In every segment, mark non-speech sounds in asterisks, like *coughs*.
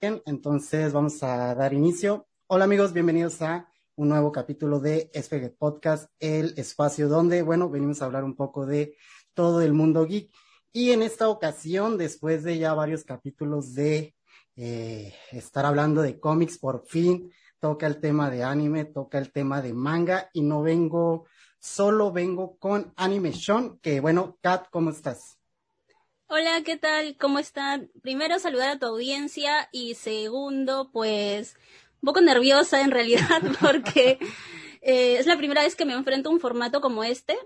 Bien, entonces vamos a dar inicio. Hola amigos, bienvenidos a un nuevo capítulo de SPG Podcast, el espacio donde, bueno, venimos a hablar un poco de todo el mundo geek. Y en esta ocasión, después de ya varios capítulos de eh, estar hablando de cómics, por fin toca el tema de anime, toca el tema de manga y no vengo, solo vengo con Anime Sean, que bueno, Kat, ¿cómo estás? Hola, ¿qué tal? ¿Cómo están? Primero, saludar a tu audiencia y segundo, pues, un poco nerviosa en realidad *laughs* porque eh, es la primera vez que me enfrento a un formato como este.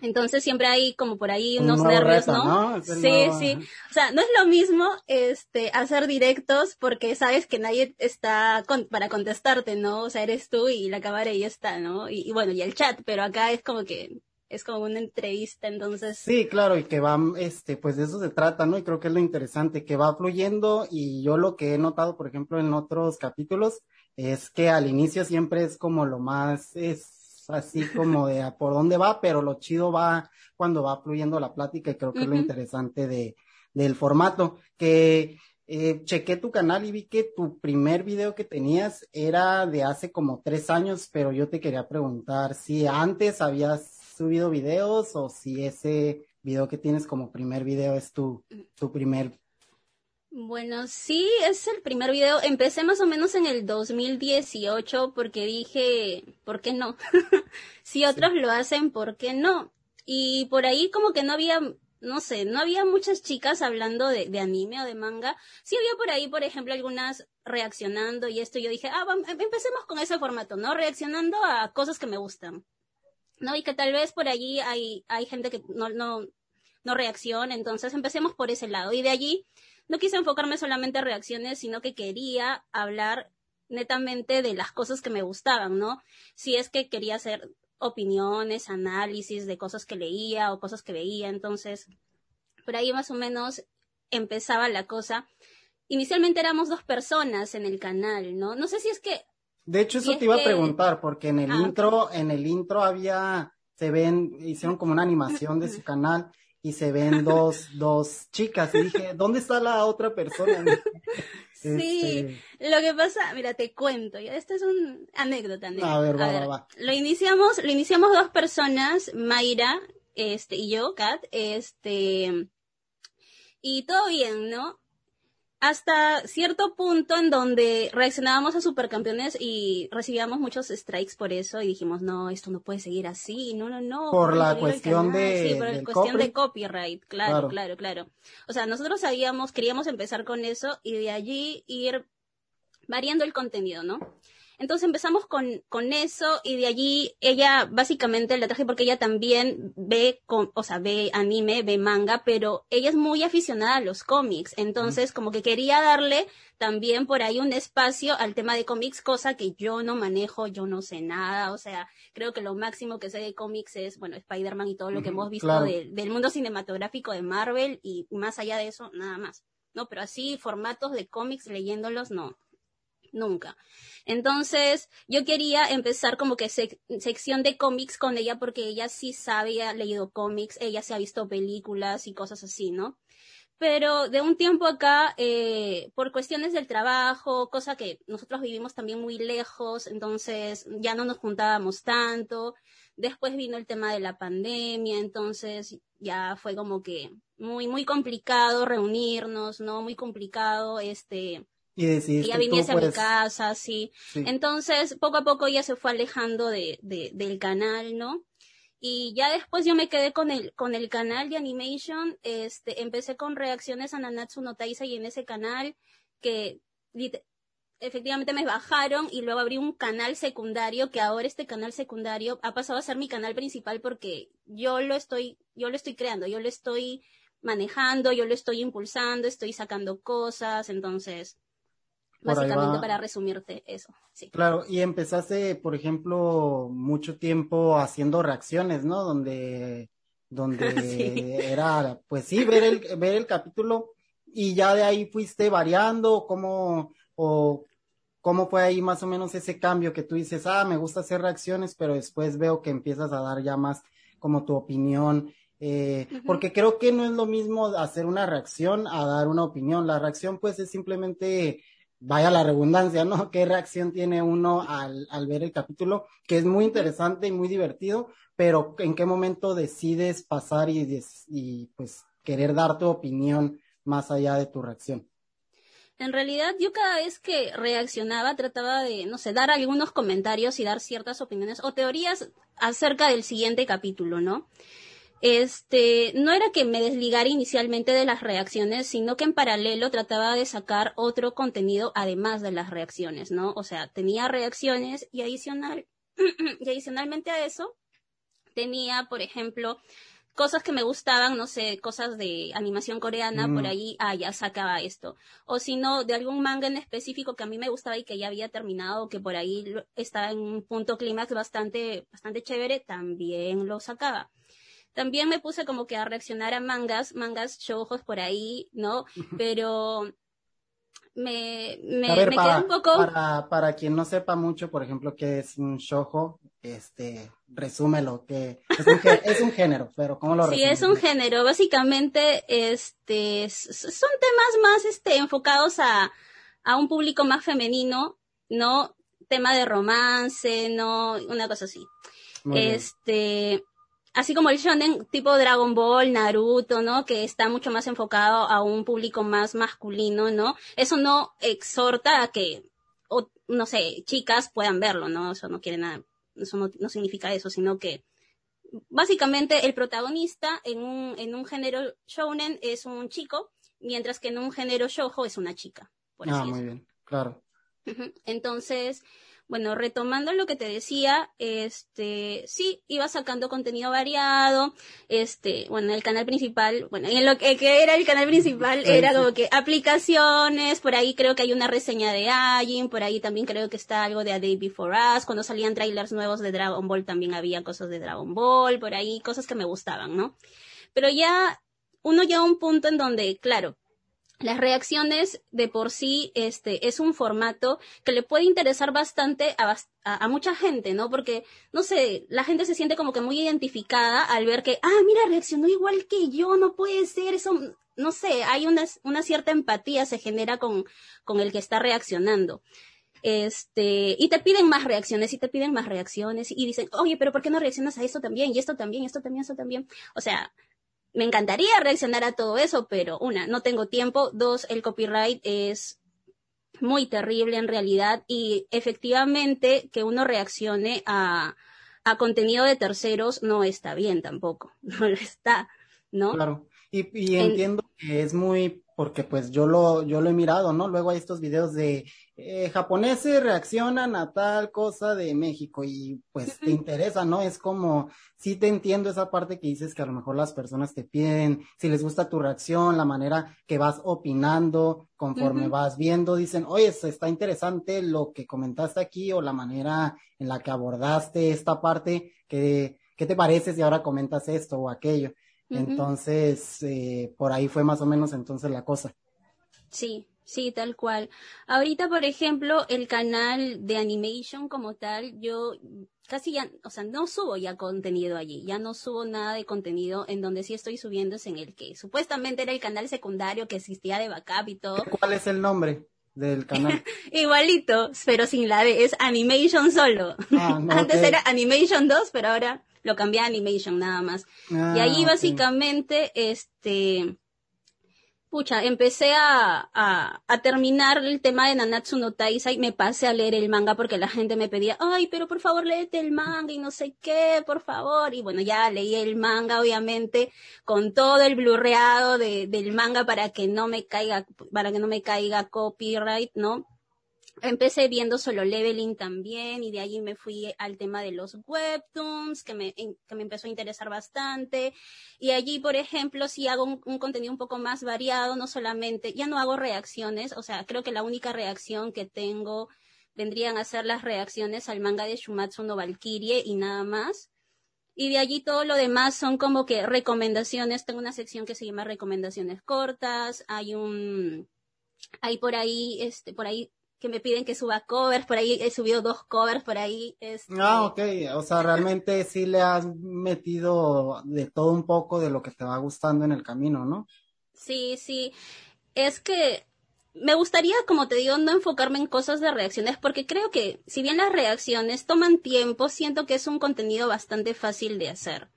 Entonces siempre hay como por ahí unos nervios, ¿no? Sí, sí. O sea, no es lo mismo este hacer directos porque sabes que nadie está para contestarte, ¿no? O sea, eres tú y la cámara y ya está, ¿no? y bueno, y el chat, pero acá es como que es como una entrevista, entonces. Sí, claro, y que va, este, pues de eso se trata, ¿no? Y creo que es lo interesante, que va fluyendo y yo lo que he notado, por ejemplo, en otros capítulos, es que al inicio siempre es como lo más, es así como de a por dónde va, pero lo chido va cuando va fluyendo la plática y creo que es lo interesante de, del formato, que eh, chequé tu canal y vi que tu primer video que tenías era de hace como tres años, pero yo te quería preguntar si antes habías subido videos o si ese video que tienes como primer video es tu, tu primer. Bueno, sí, es el primer video. Empecé más o menos en el 2018 porque dije, ¿por qué no? *laughs* si otros lo hacen, ¿por qué no? Y por ahí como que no había, no sé, no había muchas chicas hablando de, de anime o de manga. Sí había por ahí, por ejemplo, algunas reaccionando y esto yo dije, ah, vamos, empecemos con ese formato, ¿no? Reaccionando a cosas que me gustan. ¿No? Y que tal vez por allí hay, hay gente que no, no, no reacciona, entonces empecemos por ese lado. Y de allí no quise enfocarme solamente a reacciones, sino que quería hablar netamente de las cosas que me gustaban, ¿no? Si es que quería hacer opiniones, análisis de cosas que leía o cosas que veía, entonces por ahí más o menos empezaba la cosa. Inicialmente éramos dos personas en el canal, ¿no? No sé si es que de hecho, eso te iba a preguntar, porque en el ah, intro, en el intro había, se ven, hicieron como una animación de su *laughs* canal y se ven dos, dos chicas. Y dije, ¿dónde está la otra persona? *laughs* Sí, este, lo que pasa, mira, te cuento, esta es una anécdota. A ver, va, va, va. Lo iniciamos, lo iniciamos dos personas, Mayra, este, y yo, Kat, este, y todo bien, ¿no? Hasta cierto punto en donde reaccionábamos a supercampeones y recibíamos muchos strikes por eso y dijimos, no, esto no puede seguir así, no, no, no. Por la cuestión de... Sí, por la cuestión de copyright, claro, claro, claro, O sea, nosotros sabíamos, queríamos empezar con eso y de allí ir variando el contenido, ¿no? Entonces empezamos con, con eso y de allí ella básicamente la traje porque ella también ve, con, o sea, ve anime, ve manga, pero ella es muy aficionada a los cómics. Entonces como que quería darle también por ahí un espacio al tema de cómics, cosa que yo no manejo, yo no sé nada. O sea, creo que lo máximo que sé de cómics es, bueno, Spider-Man y todo lo que hemos visto del mundo cinematográfico de Marvel y más allá de eso, nada más. No, pero así formatos de cómics leyéndolos, no nunca. Entonces, yo quería empezar como que sección de cómics con ella porque ella sí sabe, leído cómics, ella se ha visto películas y cosas así, ¿no? Pero de un tiempo acá, eh, por cuestiones del trabajo, cosa que nosotros vivimos también muy lejos, entonces ya no nos juntábamos tanto. Después vino el tema de la pandemia, entonces ya fue como que muy, muy complicado reunirnos, ¿no? Muy complicado, este, y ella viniese a mi casa, sí. Entonces, poco a poco ella se fue alejando de, de, del canal, ¿no? Y ya después yo me quedé con el, con el canal de animation, este, empecé con reacciones a Nanatsu no Taisai en ese canal, que efectivamente me bajaron y luego abrí un canal secundario, que ahora este canal secundario ha pasado a ser mi canal principal porque yo lo estoy, yo lo estoy creando, yo lo estoy manejando, yo lo estoy impulsando, estoy sacando cosas, entonces, Básicamente para resumirte eso, sí. Claro, y empezaste, por ejemplo, mucho tiempo haciendo reacciones, ¿no? Donde, donde *laughs* era, pues sí, ver el, ver el capítulo y ya de ahí fuiste variando, cómo, o cómo fue ahí más o menos ese cambio que tú dices, ah, me gusta hacer reacciones, pero después veo que empiezas a dar ya más como tu opinión eh, porque creo que no es lo mismo hacer una reacción a dar una opinión. La reacción pues es simplemente, vaya la redundancia, ¿no? *laughs* ¿Qué reacción tiene uno al, al ver el capítulo? Que es muy interesante y muy divertido, pero en qué momento decides pasar y, y pues querer dar tu opinión más allá de tu reacción. En realidad, yo cada vez que reaccionaba trataba de, no sé, dar algunos comentarios y dar ciertas opiniones o teorías acerca del siguiente capítulo, ¿no? Este, no era que me desligara inicialmente de las reacciones, sino que en paralelo trataba de sacar otro contenido además de las reacciones, ¿no? O sea, tenía reacciones y adicional, *clears throat* y adicionalmente a eso, tenía, por ejemplo, cosas que me gustaban, no sé, cosas de animación coreana, por mm. ahí, ah, ya sacaba esto. O si no, de algún manga en específico que a mí me gustaba y que ya había terminado, que por ahí estaba en un punto clímax bastante, bastante chévere, también lo sacaba. También me puse como que a reaccionar a mangas, mangas shoujos por ahí, ¿no? *laughs* Pero me, me, me un poco... Para, para quien no sepa mucho, por ejemplo, qué es un shoujo, este, resúmelo, que es un, es un género, pero ¿cómo lo Sí, es un género. Básicamente, este, son temas más, este, enfocados a, a un público más femenino, ¿no? Tema de romance, ¿no? Una cosa así. este, así como el shonen tipo Dragon Ball, Naruto, ¿no? Que está mucho más enfocado a un público más masculino, ¿no? Eso no exhorta a que, no sé, chicas puedan verlo, ¿no? Eso no quiere nada, eso no, no significa eso, sino que básicamente el protagonista en un, en un género shonen es un chico, mientras que en un género shoujo es una chica. Por ah, muy bien, claro. Entonces, bueno, retomando lo que te decía, este, sí, iba sacando contenido variado, este, bueno, el canal principal, bueno, en lo que, era el canal principal era como que aplicaciones, por ahí creo que hay una reseña de Ajin, por ahí también creo que está algo de A Day Before Us, cuando salían trailers nuevos de Dragon Ball también había cosas de Dragon Ball, por ahí, cosas que me gustaban, ¿no? Pero ya, uno llega a un punto en donde, claro, las reacciones de por sí este es un formato que le puede interesar bastante a, a, mucha gente, ¿no? Porque, no sé, la gente se siente como que muy identificada al ver que, ah, mira, reaccionó igual que yo, no puede ser, eso, no sé, hay una, una cierta empatía se genera con, con el que está reaccionando. Este, y te piden más reacciones y te piden más reacciones y dicen, oye, pero ¿por qué no reaccionas a esto también? Y esto también, esto también, esto también. O sea, me encantaría reaccionar a todo eso, pero una, no tengo tiempo, dos, el copyright es muy terrible en realidad y efectivamente que uno reaccione a, a contenido de terceros no está bien tampoco, *laughs* no lo está, ¿no? Claro, y, y entiendo que es muy porque pues yo lo, yo lo he mirado, ¿no? Luego hay estos videos de eh, japoneses reaccionan a tal cosa de México y pues te interesa, ¿no? Es como, sí te entiendo esa parte que dices que a lo mejor las personas te piden, si les gusta tu reacción, la manera que vas opinando conforme vas viendo, dicen, oye, está interesante lo que comentaste aquí o la manera en la que abordaste esta parte, que, ¿qué te parece si ahora comentas esto o aquello? Entonces, eh, por ahí fue más o menos entonces la cosa. Sí, sí, tal cual. Ahorita, por ejemplo, el canal de animation como tal, yo casi ya, o sea, no subo ya contenido allí, ya no subo nada de contenido en donde sí estoy subiendo es en el que supuestamente era el canal secundario que existía de backup y todo. ¿Cuál es el nombre? del canal. *laughs* Igualito, pero sin la D, es Animation solo. Ah, *laughs* Antes era Animation 2, pero ahora lo cambié a Animation nada más. y ahí ah, básicamente, este, pucha, empecé a, a, a, terminar el tema de Nanatsu no Taisai, me pasé a leer el manga porque la gente me pedía, ay, pero por favor léete el manga y no sé qué, por favor. Y bueno, ya leí el manga, obviamente, con todo el blurreado de, del manga para que no me caiga, para que no me caiga copyright, ¿no? Empecé viendo solo leveling también y de allí me fui al tema de los webtoons que me, que me empezó a interesar bastante. Y allí por ejemplo si hago un, contenido un poco más variado no solamente ya no hago reacciones o sea creo que la única reacción que tengo vendrían a ser las reacciones al manga de Shumatsu no Valkyrie y nada más. Y de allí todo lo demás son como que recomendaciones. Tengo una sección que se llama recomendaciones cortas. Hay un hay por ahí este por ahí que me piden que suba covers, por ahí he subido dos covers por ahí. Este... Ah, ok, o sea, realmente sí le has metido de todo un poco de lo que te va gustando en el camino, ¿no? Sí, sí, es que me gustaría, como te digo, no enfocarme en cosas de reacciones, porque creo que si bien las reacciones toman tiempo, siento que es un contenido bastante fácil de hacer,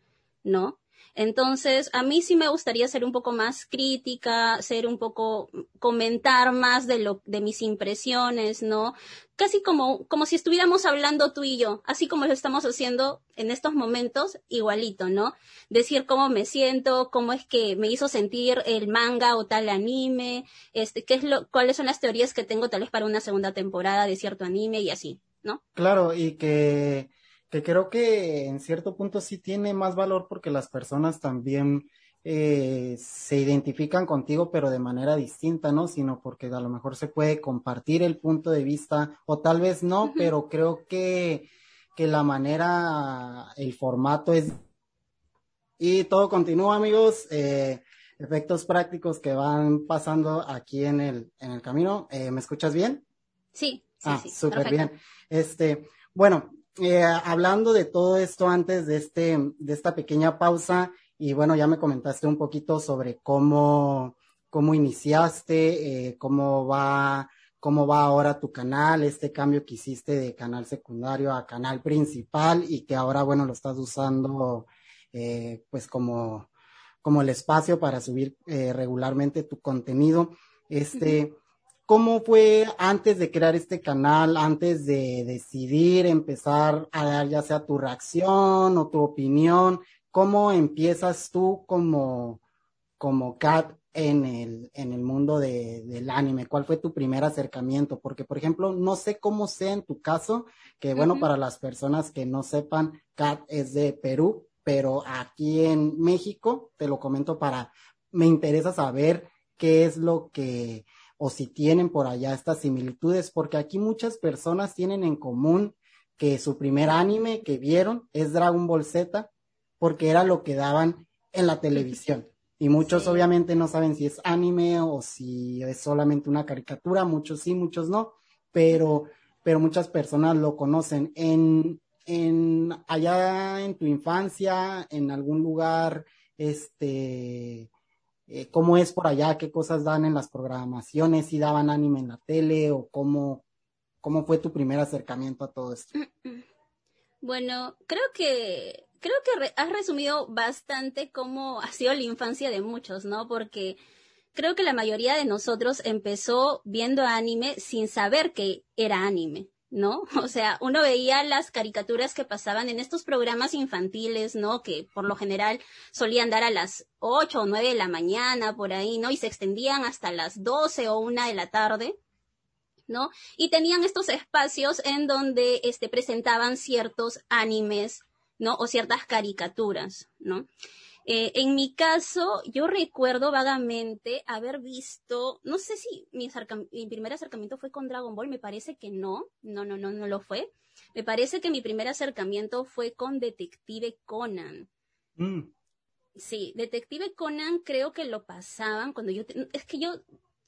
¿no? Entonces, a mí sí me gustaría ser un poco más crítica, ser un poco, comentar más de lo, de mis impresiones, ¿no? Casi como, como si estuviéramos hablando tú y yo, así como lo estamos haciendo en estos momentos, igualito, ¿no? Decir cómo me siento, cómo es que me hizo sentir el manga o tal anime, este, qué es lo, cuáles son las teorías que tengo tal vez para una segunda temporada de cierto anime y así, ¿no? Claro, y que que creo que en cierto punto sí tiene más valor porque las personas también eh, se identifican contigo, pero de manera distinta, ¿no? Sino porque a lo mejor se puede compartir el punto de vista, o tal vez no, pero creo que, que la manera, el formato es... Y todo continúa, amigos. Eh, efectos prácticos que van pasando aquí en el, en el camino. Eh, ¿Me escuchas bien? Sí, sí, ah, súper bien. Este, bueno, eh, hablando de todo esto antes de este, de esta pequeña pausa, y bueno, ya me comentaste un poquito sobre cómo, cómo iniciaste, eh, cómo va, cómo va ahora tu canal, este cambio que hiciste de canal secundario a canal principal y que ahora, bueno, lo estás usando, eh, pues como, como el espacio para subir regularmente tu contenido. Este, ¿Cómo fue antes de crear este canal, antes de decidir empezar a dar ya sea tu reacción o tu opinión? ¿Cómo empiezas tú como, como Kat en el, en el mundo de, del anime? ¿Cuál fue tu primer acercamiento? Porque, por ejemplo, no sé cómo sea en tu caso, que bueno, para las personas que no sepan, Kat es de Perú, pero aquí en México, te lo comento para, me interesa saber qué es lo que o si tienen por allá estas similitudes, porque aquí muchas personas tienen en común que su primer anime que vieron es Dragon Ball Z, porque era lo que daban en la televisión. Y muchos obviamente no saben si es anime o si es solamente una caricatura, muchos sí, muchos no, pero, pero muchas personas lo conocen. En, en allá en tu infancia, en algún lugar, este, eh, cómo es por allá, qué cosas dan en las programaciones, si daban anime en la tele o cómo, cómo fue tu primer acercamiento a todo esto. *clears throat* Bueno, creo que creo que has resumido bastante cómo ha sido la infancia de muchos, ¿no? Porque creo que la mayoría de nosotros empezó viendo anime sin saber que era anime. ¿No? *laughs* O sea, uno veía las caricaturas que pasaban en estos programas infantiles, ¿no? Que por lo general solían dar a las ocho o nueve de la mañana, por ahí, ¿no? Y se extendían hasta las doce o una de la tarde. ¿no? Y tenían estos espacios en donde este, presentaban ciertos animes, ¿no? O ciertas caricaturas, ¿no? Eh, en mi caso, yo recuerdo vagamente haber visto, no sé si mi, primer acercamiento fue con Dragon Ball, me parece que no, no, no, no, no lo fue. Me parece que mi primer acercamiento fue con Detective Conan. Mm. Sí, Detective Conan creo que lo pasaban cuando yo, es que yo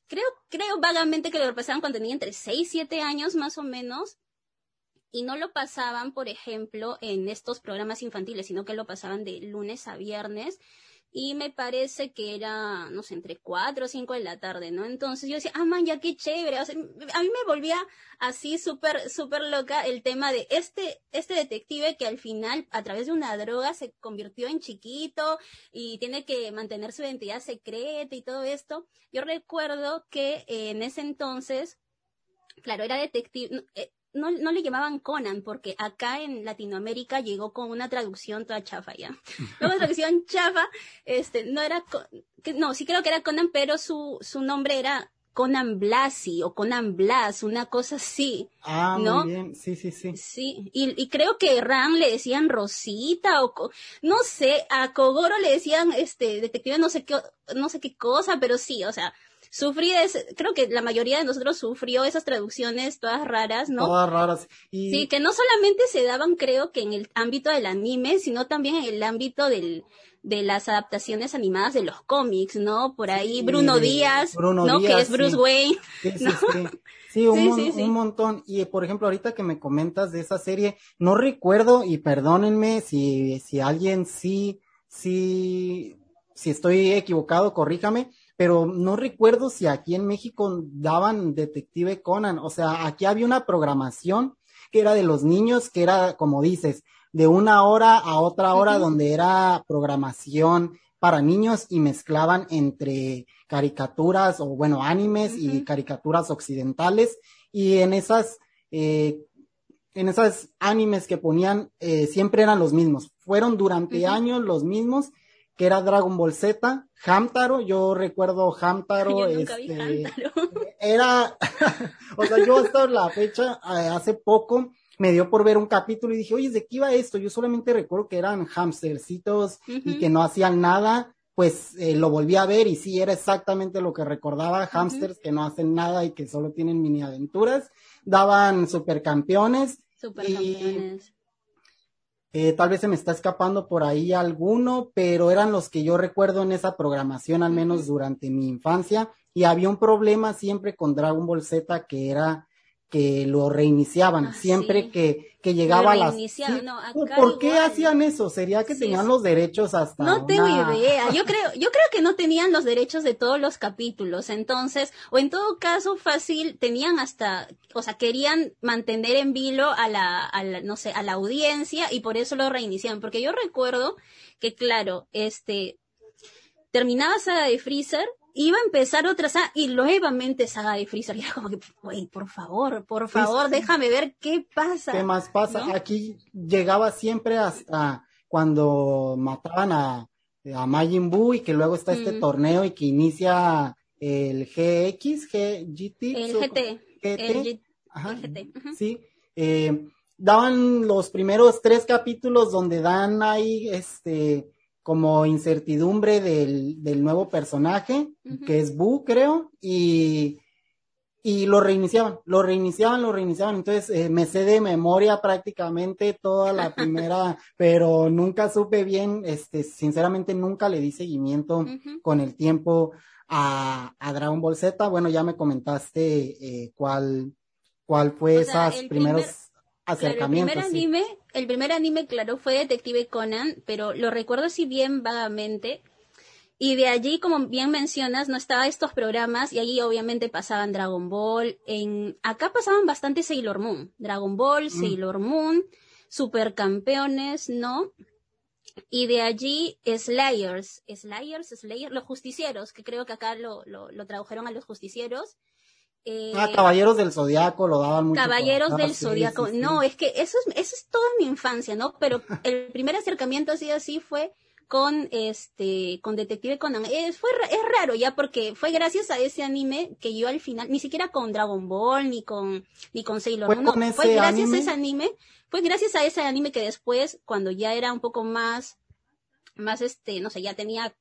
creo, creo vagamente que lo pasaban cuando tenía entre 6 y 7 años más o menos y no lo pasaban, por ejemplo, en estos programas infantiles, sino que lo pasaban de lunes a viernes y me parece que era, no sé, entre 4 o 5 de la tarde, ¿no? Entonces yo decía, ah, man, ya qué chévere. O sea, a mí me volvía así súper, súper loca el tema de este, este detective que al final, a través de una droga, se convirtió en chiquito y tiene que mantener su identidad secreta y todo esto. Yo recuerdo que en ese entonces, claro, era detective, eh, no, no le llamaban Conan, porque acá en Latinoamérica llegó con una traducción toda chafa ya. *laughs* Luego traducción chafa, este, no era, no, sí creo que era Conan, pero su, su nombre era Conan Blasi o Conan Blas, una cosa así. Ah, ¿no? muy bien, sí, sí, sí. Sí, y, y creo que Ran le decían Rosita o, no sé, a Kogoro le decían, este, detective no sé qué, no sé qué cosa, pero sí, o sea, sufrí, creo que la mayoría de nosotros sufrió esas traducciones todas raras, ¿no? Todas raras. Y... Sí, que no solamente se daban, creo que en el ámbito del anime, sino también en el ámbito del, de las adaptaciones animadas de los cómics, ¿no? Por ahí Bruno Díaz, ¿no? que es Bruce Wayne. Sí, sí, un, montón. Y por ejemplo, ahorita que me comentas de esa serie, no recuerdo, y perdónenme si, si alguien sí, sí, si estoy equivocado, corríjame, pero no recuerdo si aquí en México daban Detective Conan. O sea, aquí había una programación que era de los niños, que era, como dices, de una hora a otra hora, donde era programación para niños y mezclaban entre caricaturas o bueno, animes y caricaturas occidentales. Y en esas, eh, en esas animes que ponían, eh, siempre eran los mismos. Fueron durante años los mismos, que era Dragon Ball Z, Hamtaro, yo recuerdo Hamtaro, *laughs* este, *laughs* era, *laughs* o sea, yo hasta la fecha, eh, hace poco, me dio por ver un capítulo y dije, oye, ¿de qué iba esto? Yo solamente recuerdo que eran hamstercitos y que no hacían nada. Pues eh, lo volví a ver y sí, era exactamente lo que recordaba, hamsters que no hacen nada y que solo tienen mini aventuras. Daban supercampeones. Supercampeones. Eh, tal vez se me está escapando por ahí alguno, pero eran los que yo recuerdo en esa programación, al menos durante mi infancia. Y había un problema siempre con Dragon Ball Z que era que lo reiniciaban. Ah, Siempre que, que llegaba a las... ¿Por qué hacían eso? ¿Sería que tenían los derechos hasta No tengo idea. *laughs* Yo creo, yo creo que no tenían los derechos de todos los capítulos. Entonces, o en todo caso fácil, tenían hasta, o sea, querían mantener en vilo a la, a la no sé, a la audiencia y por eso lo reiniciaban. Porque yo recuerdo que, claro, este, terminaba Saga de Freezer iba a empezar otra saga y nuevamente saga de Freezer. Y era como que, güey, por favor, por favor, déjame ver qué pasa. ¿Qué más pasa? Aquí llegaba siempre hasta cuando mataban a, a Majin Buu y que luego está este mm. torneo y que inicia el GX, GT. El GT. El, GT. Sí. Eh, daban los primeros tres capítulos donde dan ahí este como incertidumbre del, del nuevo personaje, que es Boo, creo, y, y lo reiniciaban, lo reiniciaban, lo reiniciaban. Entonces eh, me sé de memoria prácticamente toda la primera, *laughs* pero nunca supe bien, este, sinceramente nunca le di seguimiento con el tiempo a, a, Dragon Ball Z. Bueno, ya me comentaste eh, cuál, cuál fue esos primeros acercamientos. el primer anime, el primer anime, claro, fue Detective Conan, pero lo recuerdo así bien vagamente. Y de allí, como bien mencionas, no estaba estos programas y allí obviamente pasaban Dragon Ball. En acá pasaban bastante Sailor Moon, Dragon Ball, mm. Sailor Moon, Supercampeones, ¿no? Y de allí Slayers, Slayers, Slayers, los justicieros, que creo que acá lo, lo, lo tradujeron a los justicieros ah, Caballeros del Zodiaco lo daban mucho. Caballeros del Zodiaco. No, es que eso es, eso es toda mi infancia, ¿no? Pero *laughs* el primer acercamiento así así fue con este con Detective Conan. Es, fue, es raro ya porque fue gracias a ese anime que yo al final, ni siquiera con Dragon Ball, ni con, ni con Sailor Moon, no, fue gracias a ese anime, fue gracias a ese anime que después, cuando ya era un poco más, más este, no sé, ya tenía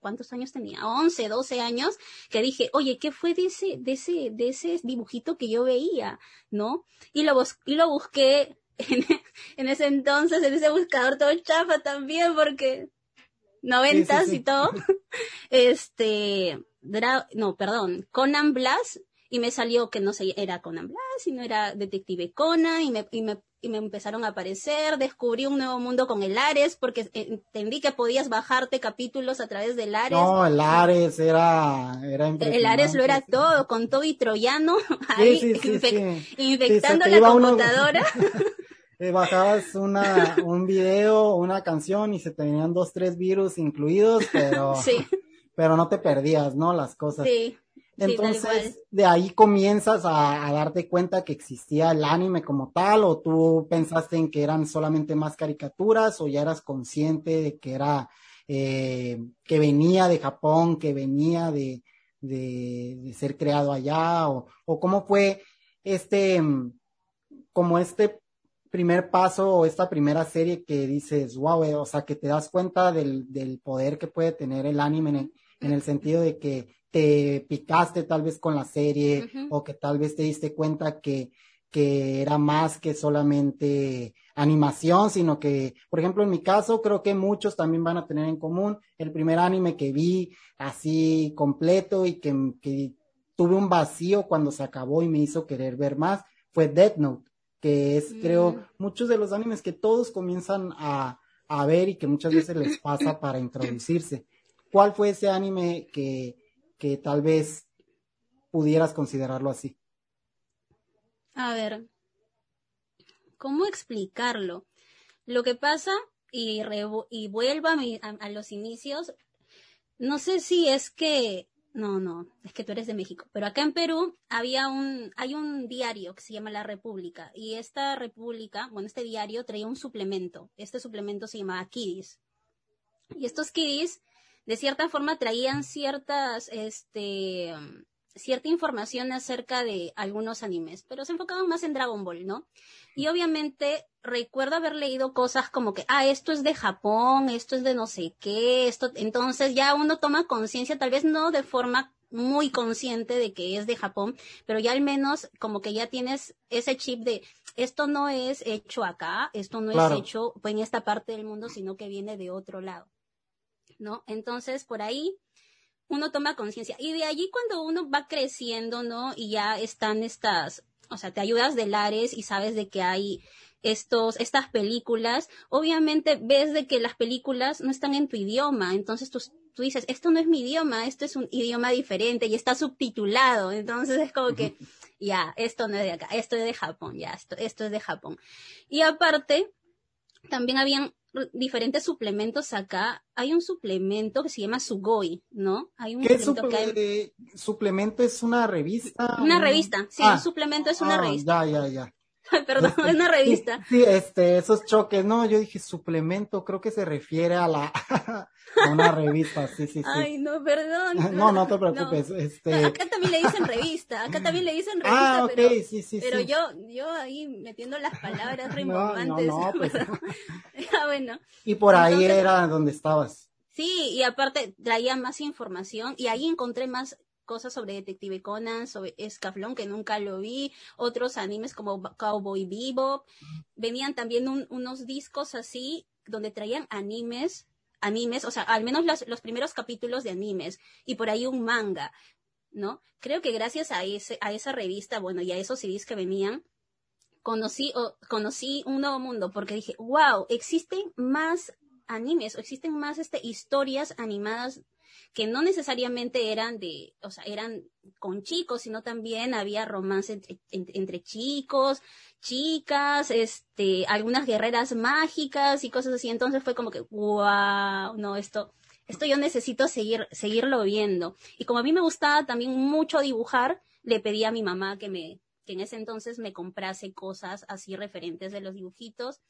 ¿cuántos años tenía? 11, 12 años, que dije, oye, ¿qué fue de ese, de ese, de ese dibujito que yo veía? ¿No? Y lo, y lo busqué *laughs* en, en, ese entonces, en ese buscador todo chafa también, porque noventas y todo. *laughs* este, no, perdón, Conan Blast, y me salió que no sé, era Conan Blast, sino era Detective Conan, y me, y me y me empezaron a aparecer, descubrí un nuevo mundo con el Ares, porque entendí que podías bajarte capítulos a través del Ares. No, el Ares era, era El Ares lo era todo, con todo y troyano, *laughs* ahí infectando la computadora. *laughs* Eh, bajabas una, un video, una canción y se tenían dos, tres virus incluidos, pero, *laughs* pero no te perdías, ¿no? Las cosas. Sí. Entonces, de ahí comienzas a, darte cuenta que existía el anime como tal, o tú pensaste en que eran solamente más caricaturas, o ya eras consciente de que era, eh, que venía de Japón, que venía de, de, ser creado allá, o, o cómo fue este, como este primer paso o esta primera serie que dices, wow, eh", o sea, que te das cuenta del, del poder que puede tener el anime en el sentido de que te picaste tal vez con la serie o que tal vez te diste cuenta que, que era más que solamente animación, sino que, por ejemplo, en mi caso, creo que muchos también van a tener en común el primer anime que vi así completo y que, que tuve un vacío cuando se acabó y me hizo querer ver más, fue Death Note, que es, creo, mm. muchos de los animes que todos comienzan a, a ver y que muchas veces les pasa para introducirse. ¿Cuál fue ese anime que, que tal vez pudieras considerarlo así? A ver, ¿cómo explicarlo? Lo que pasa, y, y vuelvo a, a, los inicios, no sé si es que, no, no, es que tú eres de México, pero acá en Perú había un, hay un diario que se llama La República, y esta República, bueno, este diario traía un suplemento, este suplemento se llamaba Kidis, y estos Kidis, de cierta forma, traían ciertas, este, cierta información acerca de algunos animes, pero se enfocaban más en Dragon Ball, ¿no? Y obviamente recuerdo haber leído cosas como que, ah, esto es de Japón, esto es de no sé qué, esto, entonces ya uno toma conciencia, tal vez no de forma muy consciente de que es de Japón, pero ya al menos como que ya tienes ese chip de esto no es hecho acá, esto no es hecho en esta parte del mundo, sino que viene de otro lado, ¿no? Entonces por ahí uno toma conciencia. Y de allí cuando uno va creciendo, ¿no? Y ya están estas, o sea, te ayudas de lares y sabes de que hay estos, estas películas, obviamente ves de que las películas no están en tu idioma, entonces tú, tú dices, esto no es mi idioma, esto es un idioma diferente y está subtitulado, entonces es como que, ya, esto no es de acá, esto es de Japón, ya, esto, esto es de Japón. Y aparte, también habían diferentes suplementos acá. Hay un suplemento que se llama Sugoi, ¿no? Hay un ¿Qué suplemento es una revista? Una revista, sí, un ah. suplemento es una ah, revista. Ya, ya, ya. *laughs* Perdón, es una revista. Sí, este, esos choques, no, yo dije suplemento, creo que se refiere a la *laughs* a una revista, sí, sí, sí. Ay, no, perdón. *laughs* No, no te preocupes, este. Acá también le dicen revista, acá también le dicen revista, ah, okay, pero, sí, sí, pero yo, yo ahí metiendo las palabras rimbombantes. No, no, pues. ah, bueno. Y por ahí era donde estabas. Sí, y aparte traía más información y ahí encontré más cosas sobre Detective Conan, sobre Escaflón, que nunca lo vi, otros animes como Cowboy Bebop. Venían también unos discos así, donde traían animes, animes, o sea, al menos los, primeros capítulos de animes, y por ahí un manga, ¿no? Creo que gracias a, ese, a esa revista, bueno, y a esos CDs que venían, conocí, conocí un nuevo mundo, porque dije, wow, existen más animes, o existen más este, historias animadas que no necesariamente eran de, o sea, eran con chicos, sino también había romance entre, chicos, chicas, este, algunas guerreras mágicas y cosas así. Entonces fue como que, wow, no, esto, esto yo necesito seguir, seguirlo viendo. Y como a mí me gustaba también mucho dibujar, le pedí a mi mamá que me, que en ese entonces me comprase cosas así referentes de los dibujitos.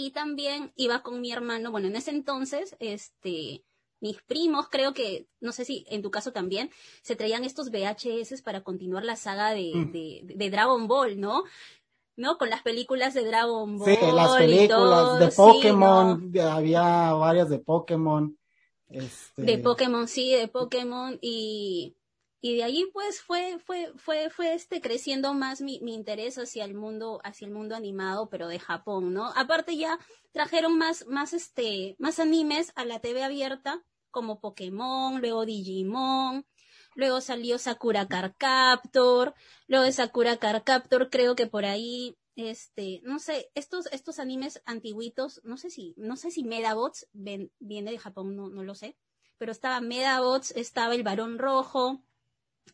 Y también iba con mi hermano, bueno, en ese entonces, este, mis primos, creo que, no sé si en tu caso también, se traían estos VHS para continuar la saga de, mm. de, de Dragon Ball, ¿no? ¿no? Con las películas de Dragon Ball. Sí, las películas de Pokémon, había varias de Pokémon. Este... De Pokémon, sí, de Pokémon y y de ahí pues fue fue fue fue este creciendo más mi, mi interés hacia el mundo hacia el mundo animado pero de Japón no aparte ya trajeron más más este más animes a la TV abierta como Pokémon luego Digimon luego salió Sakura Car Captor luego de Sakura Car Captor creo que por ahí este no sé estos estos animes antiguitos no sé si no sé si Medabots ven, viene de Japón no no lo sé pero estaba Medabots estaba el Barón Rojo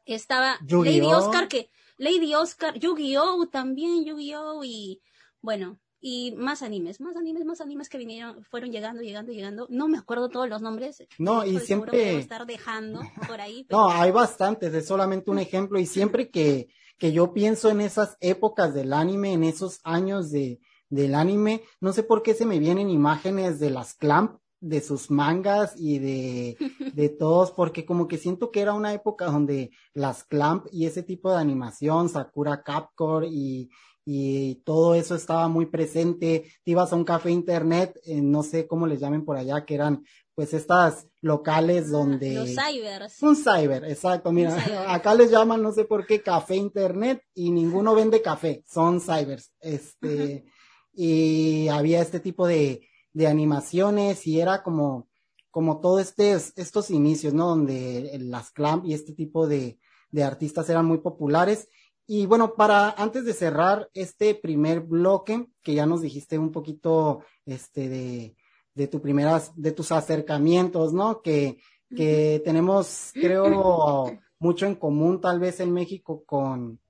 estaba Lady Oscar, que Lady Oscar, Yu-Gi-Oh! también, Yu-Gi-Oh! y bueno, y más animes, más animes, más animes que vinieron, fueron llegando, llegando, llegando. No me acuerdo todos los nombres. No, y siempre. estar dejando por ahí. *laughs* No, hay bastantes, es solamente un ejemplo. Y siempre que, que yo pienso en esas épocas del anime, en esos años de, del anime, no sé por qué se me vienen imágenes de las Clamp de sus mangas y de, *laughs* de todos, porque como que siento que era una época donde las Clamp y ese tipo de animación, Sakura Capcore y, y todo eso estaba muy presente. Te ibas a un café internet, eh, no sé cómo les llamen por allá, que eran pues estas locales ah, donde... Los cybers. Un cyber, exacto. Mira, acá les llaman, no sé por qué, café internet y ninguno vende café, son cybers. Este, y había este tipo de, de animaciones y era como, como todo este, estos inicios, ¿no? Donde las clamp y este tipo de, de artistas eran muy populares. Y bueno, para antes de cerrar este primer bloque, que ya nos dijiste un poquito este de, de tu primeras, de tus acercamientos, ¿no? Que, que tenemos, creo, *clears throat* mucho en común tal vez en México con,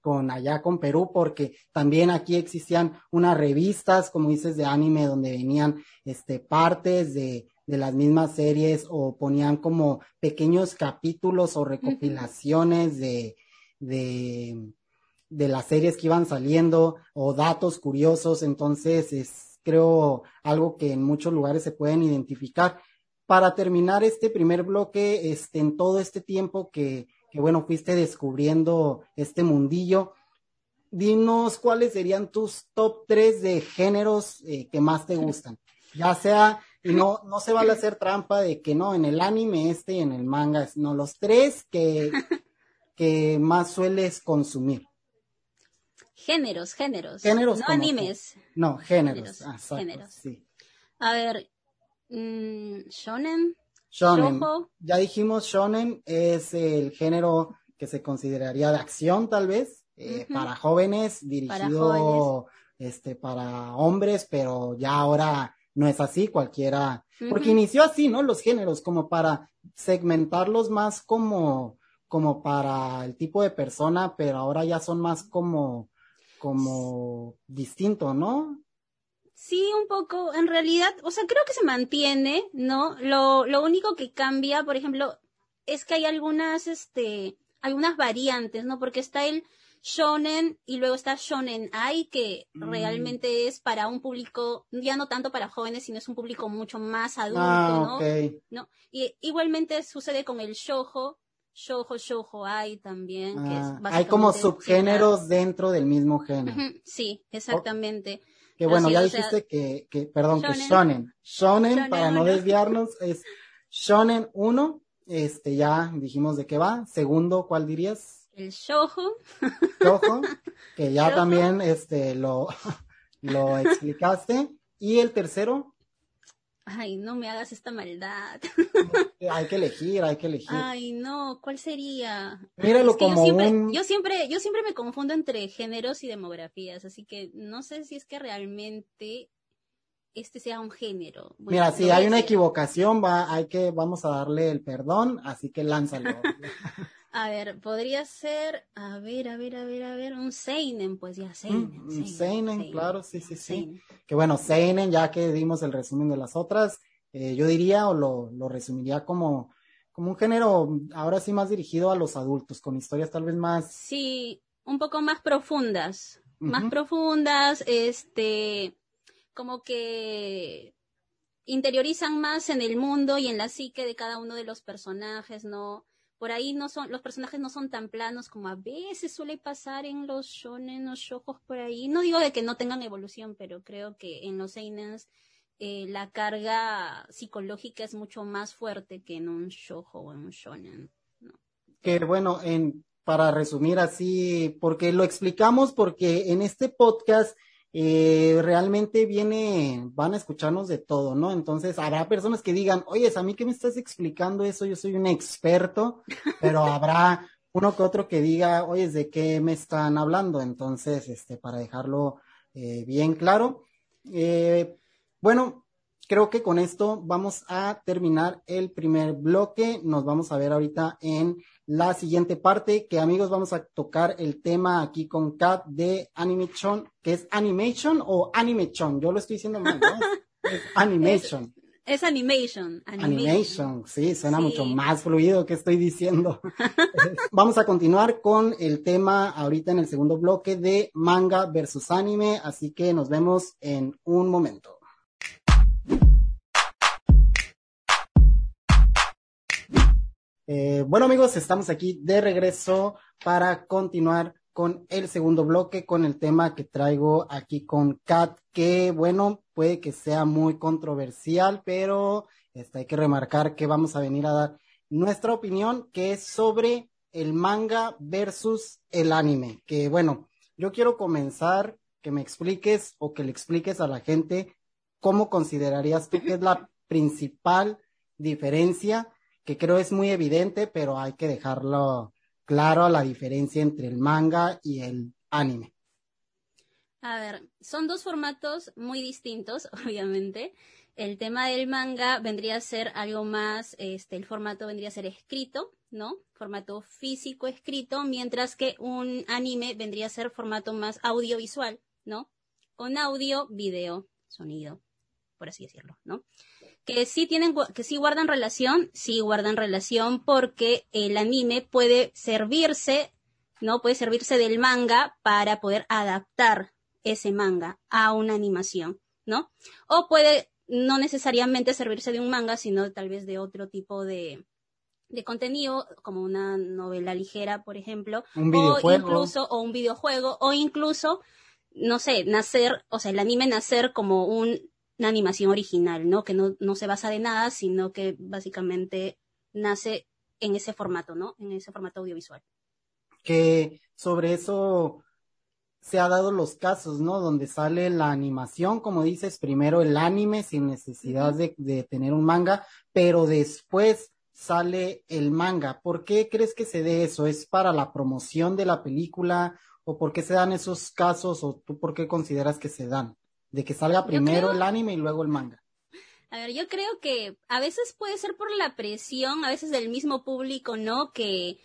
con allá con Perú, porque también aquí existían unas revistas, como dices, de anime, donde venían este, partes de, de las mismas series o ponían como pequeños capítulos o recopilaciones de, de, de las series que iban saliendo o datos curiosos. Entonces, es creo algo que en muchos lugares se pueden identificar. Para terminar este primer bloque, este, en todo este tiempo que, que bueno, fuiste descubriendo este mundillo, dinos cuáles serían tus top tres de géneros eh, que más te gustan. Ya sea, y no, no se vale hacer trampa de que no, en el anime este y en el manga, no, los tres que, *laughs* que más sueles consumir. Géneros, géneros. Géneros. No animes. No, géneros. géneros. Sí. A ver, mmm, shonen. Shonen. Ya dijimos, shonen es el género que se consideraría de acción, tal vez, eh, para jóvenes, dirigido este para hombres, pero ya ahora no es así, cualquiera, porque inició así, ¿no? Los géneros, como para segmentarlos más como, como para el tipo de persona, pero ahora ya son más como, como distinto, ¿no? Sí, un poco. En realidad, o sea, creo que se mantiene, ¿no? Lo, lo único que cambia, por ejemplo, es que hay algunas, este, algunas variantes, ¿no? Porque está el shonen y luego está shonen ai, que mm. realmente es para un público, ya no tanto para jóvenes, sino es un público mucho más adulto, ah, ¿no? ¿no? Y igualmente sucede con el shojo, shojo, shojo ai también, que es ah, Hay como subgéneros dentro del mismo género. Sí, exactamente. Que bueno, ya dijiste que, que, perdón, que shonen. Shonen, para no desviarnos, es shonen 1, este, ya dijimos de qué va. Segundo, ¿cuál dirías? El shoujo. Shoujo, que ya *laughs* también, este, lo, *laughs* lo explicaste. Y el tercero, Ay, no me hagas esta maldad. *laughs* hay que elegir, hay que elegir. Ay, no, ¿cuál sería? Míralo como yo siempre, un... yo siempre, yo siempre me confundo entre géneros y demografías, así que no sé si es que realmente este sea un género. Mira, si hay una equivocación, va, hay que, vamos a darle el perdón, así que lánzalo. *laughs* A ver, podría ser, a ver, a ver, a ver, a ver, un Seinen, pues ya, Seinen. Mm, seinen, claro, sí, sí, sí. Que bueno, Seinen, ya que dimos el resumen de las otras, eh, yo diría o lo, lo resumiría como, como un género ahora sí más dirigido a los adultos, con historias tal vez más. Sí, un poco más profundas, más profundas, este, como que interiorizan más en el mundo y en la psique de cada uno de los personajes, ¿no? Por ahí no son, los personajes no son tan planos como a veces suele pasar en los shonen o shojos por ahí. No digo de que no tengan evolución, pero creo que en los seinens eh, la carga psicológica es mucho más fuerte que en un shojo o en un shonen. Que bueno, en, para resumir así, porque lo explicamos porque en este podcast eh, realmente viene, van a escucharnos de todo, ¿no? Entonces habrá personas que digan, oye, a mí que me estás explicando eso, yo soy un experto, pero habrá uno que otro que diga, oye, ¿de qué me están hablando? Entonces, este, para dejarlo eh, bien claro. Eh, bueno, creo que con esto vamos a terminar el primer bloque. Nos vamos a ver ahorita en la siguiente parte, que amigos vamos a tocar el tema aquí con Kat de Animation, que es Animation o Animation. Yo lo estoy diciendo mal, ¿no? *laughs* Es, Animation. Es, animation, animation. sí, suena mucho más fluido que estoy diciendo. *laughs* *laughs* Vamos a continuar con el tema ahorita en el segundo bloque de manga versus anime, así que nos vemos en un momento. Eh, bueno amigos, estamos aquí de regreso para continuar con el segundo bloque, con el tema que traigo aquí con Kat, que bueno, puede que sea muy controversial, pero este, hay que remarcar que vamos a venir a dar nuestra opinión, que es sobre el manga versus el anime, que bueno, yo quiero comenzar que me expliques o que le expliques a la gente cómo considerarías tú que es la principal diferencia, que creo es muy evidente, pero hay que dejarlo claro la diferencia entre el manga y el anime. A ver, son dos formatos muy distintos, *laughs* obviamente. El tema del manga vendría a ser algo más, este, el formato vendría a ser escrito, ¿no? Formato físico escrito, mientras que un anime vendría a ser formato más audiovisual, ¿no? Con audio, video, sonido, por así decirlo, ¿no? Que sí tienen, que sí guardan relación, sí guardan relación porque el anime puede servirse, ¿no? Puede servirse del manga para poder adaptar ese manga a una animación, ¿no? O puede no necesariamente servirse de un manga, sino tal vez de otro tipo de, de contenido, como una novela ligera, por ejemplo, o incluso, o un videojuego, o incluso, no sé, nacer, o sea, el anime nacer como una animación original, ¿no? Que no, no se basa de nada, sino que básicamente nace en ese formato, ¿no? En ese formato audiovisual. Que sobre eso se ha dado los casos, ¿no? Donde sale la animación, como dices, primero el anime sin necesidad de, de, tener un manga, pero después sale el manga. ¿Por qué crees que se dé eso? ¿Es para la promoción de la película? ¿O por qué se dan esos casos? ¿O tú por qué consideras que se dan? De que salga primero el anime y luego el manga. A ver, yo creo que a veces puede ser por la presión, a veces del mismo público, ¿no? Que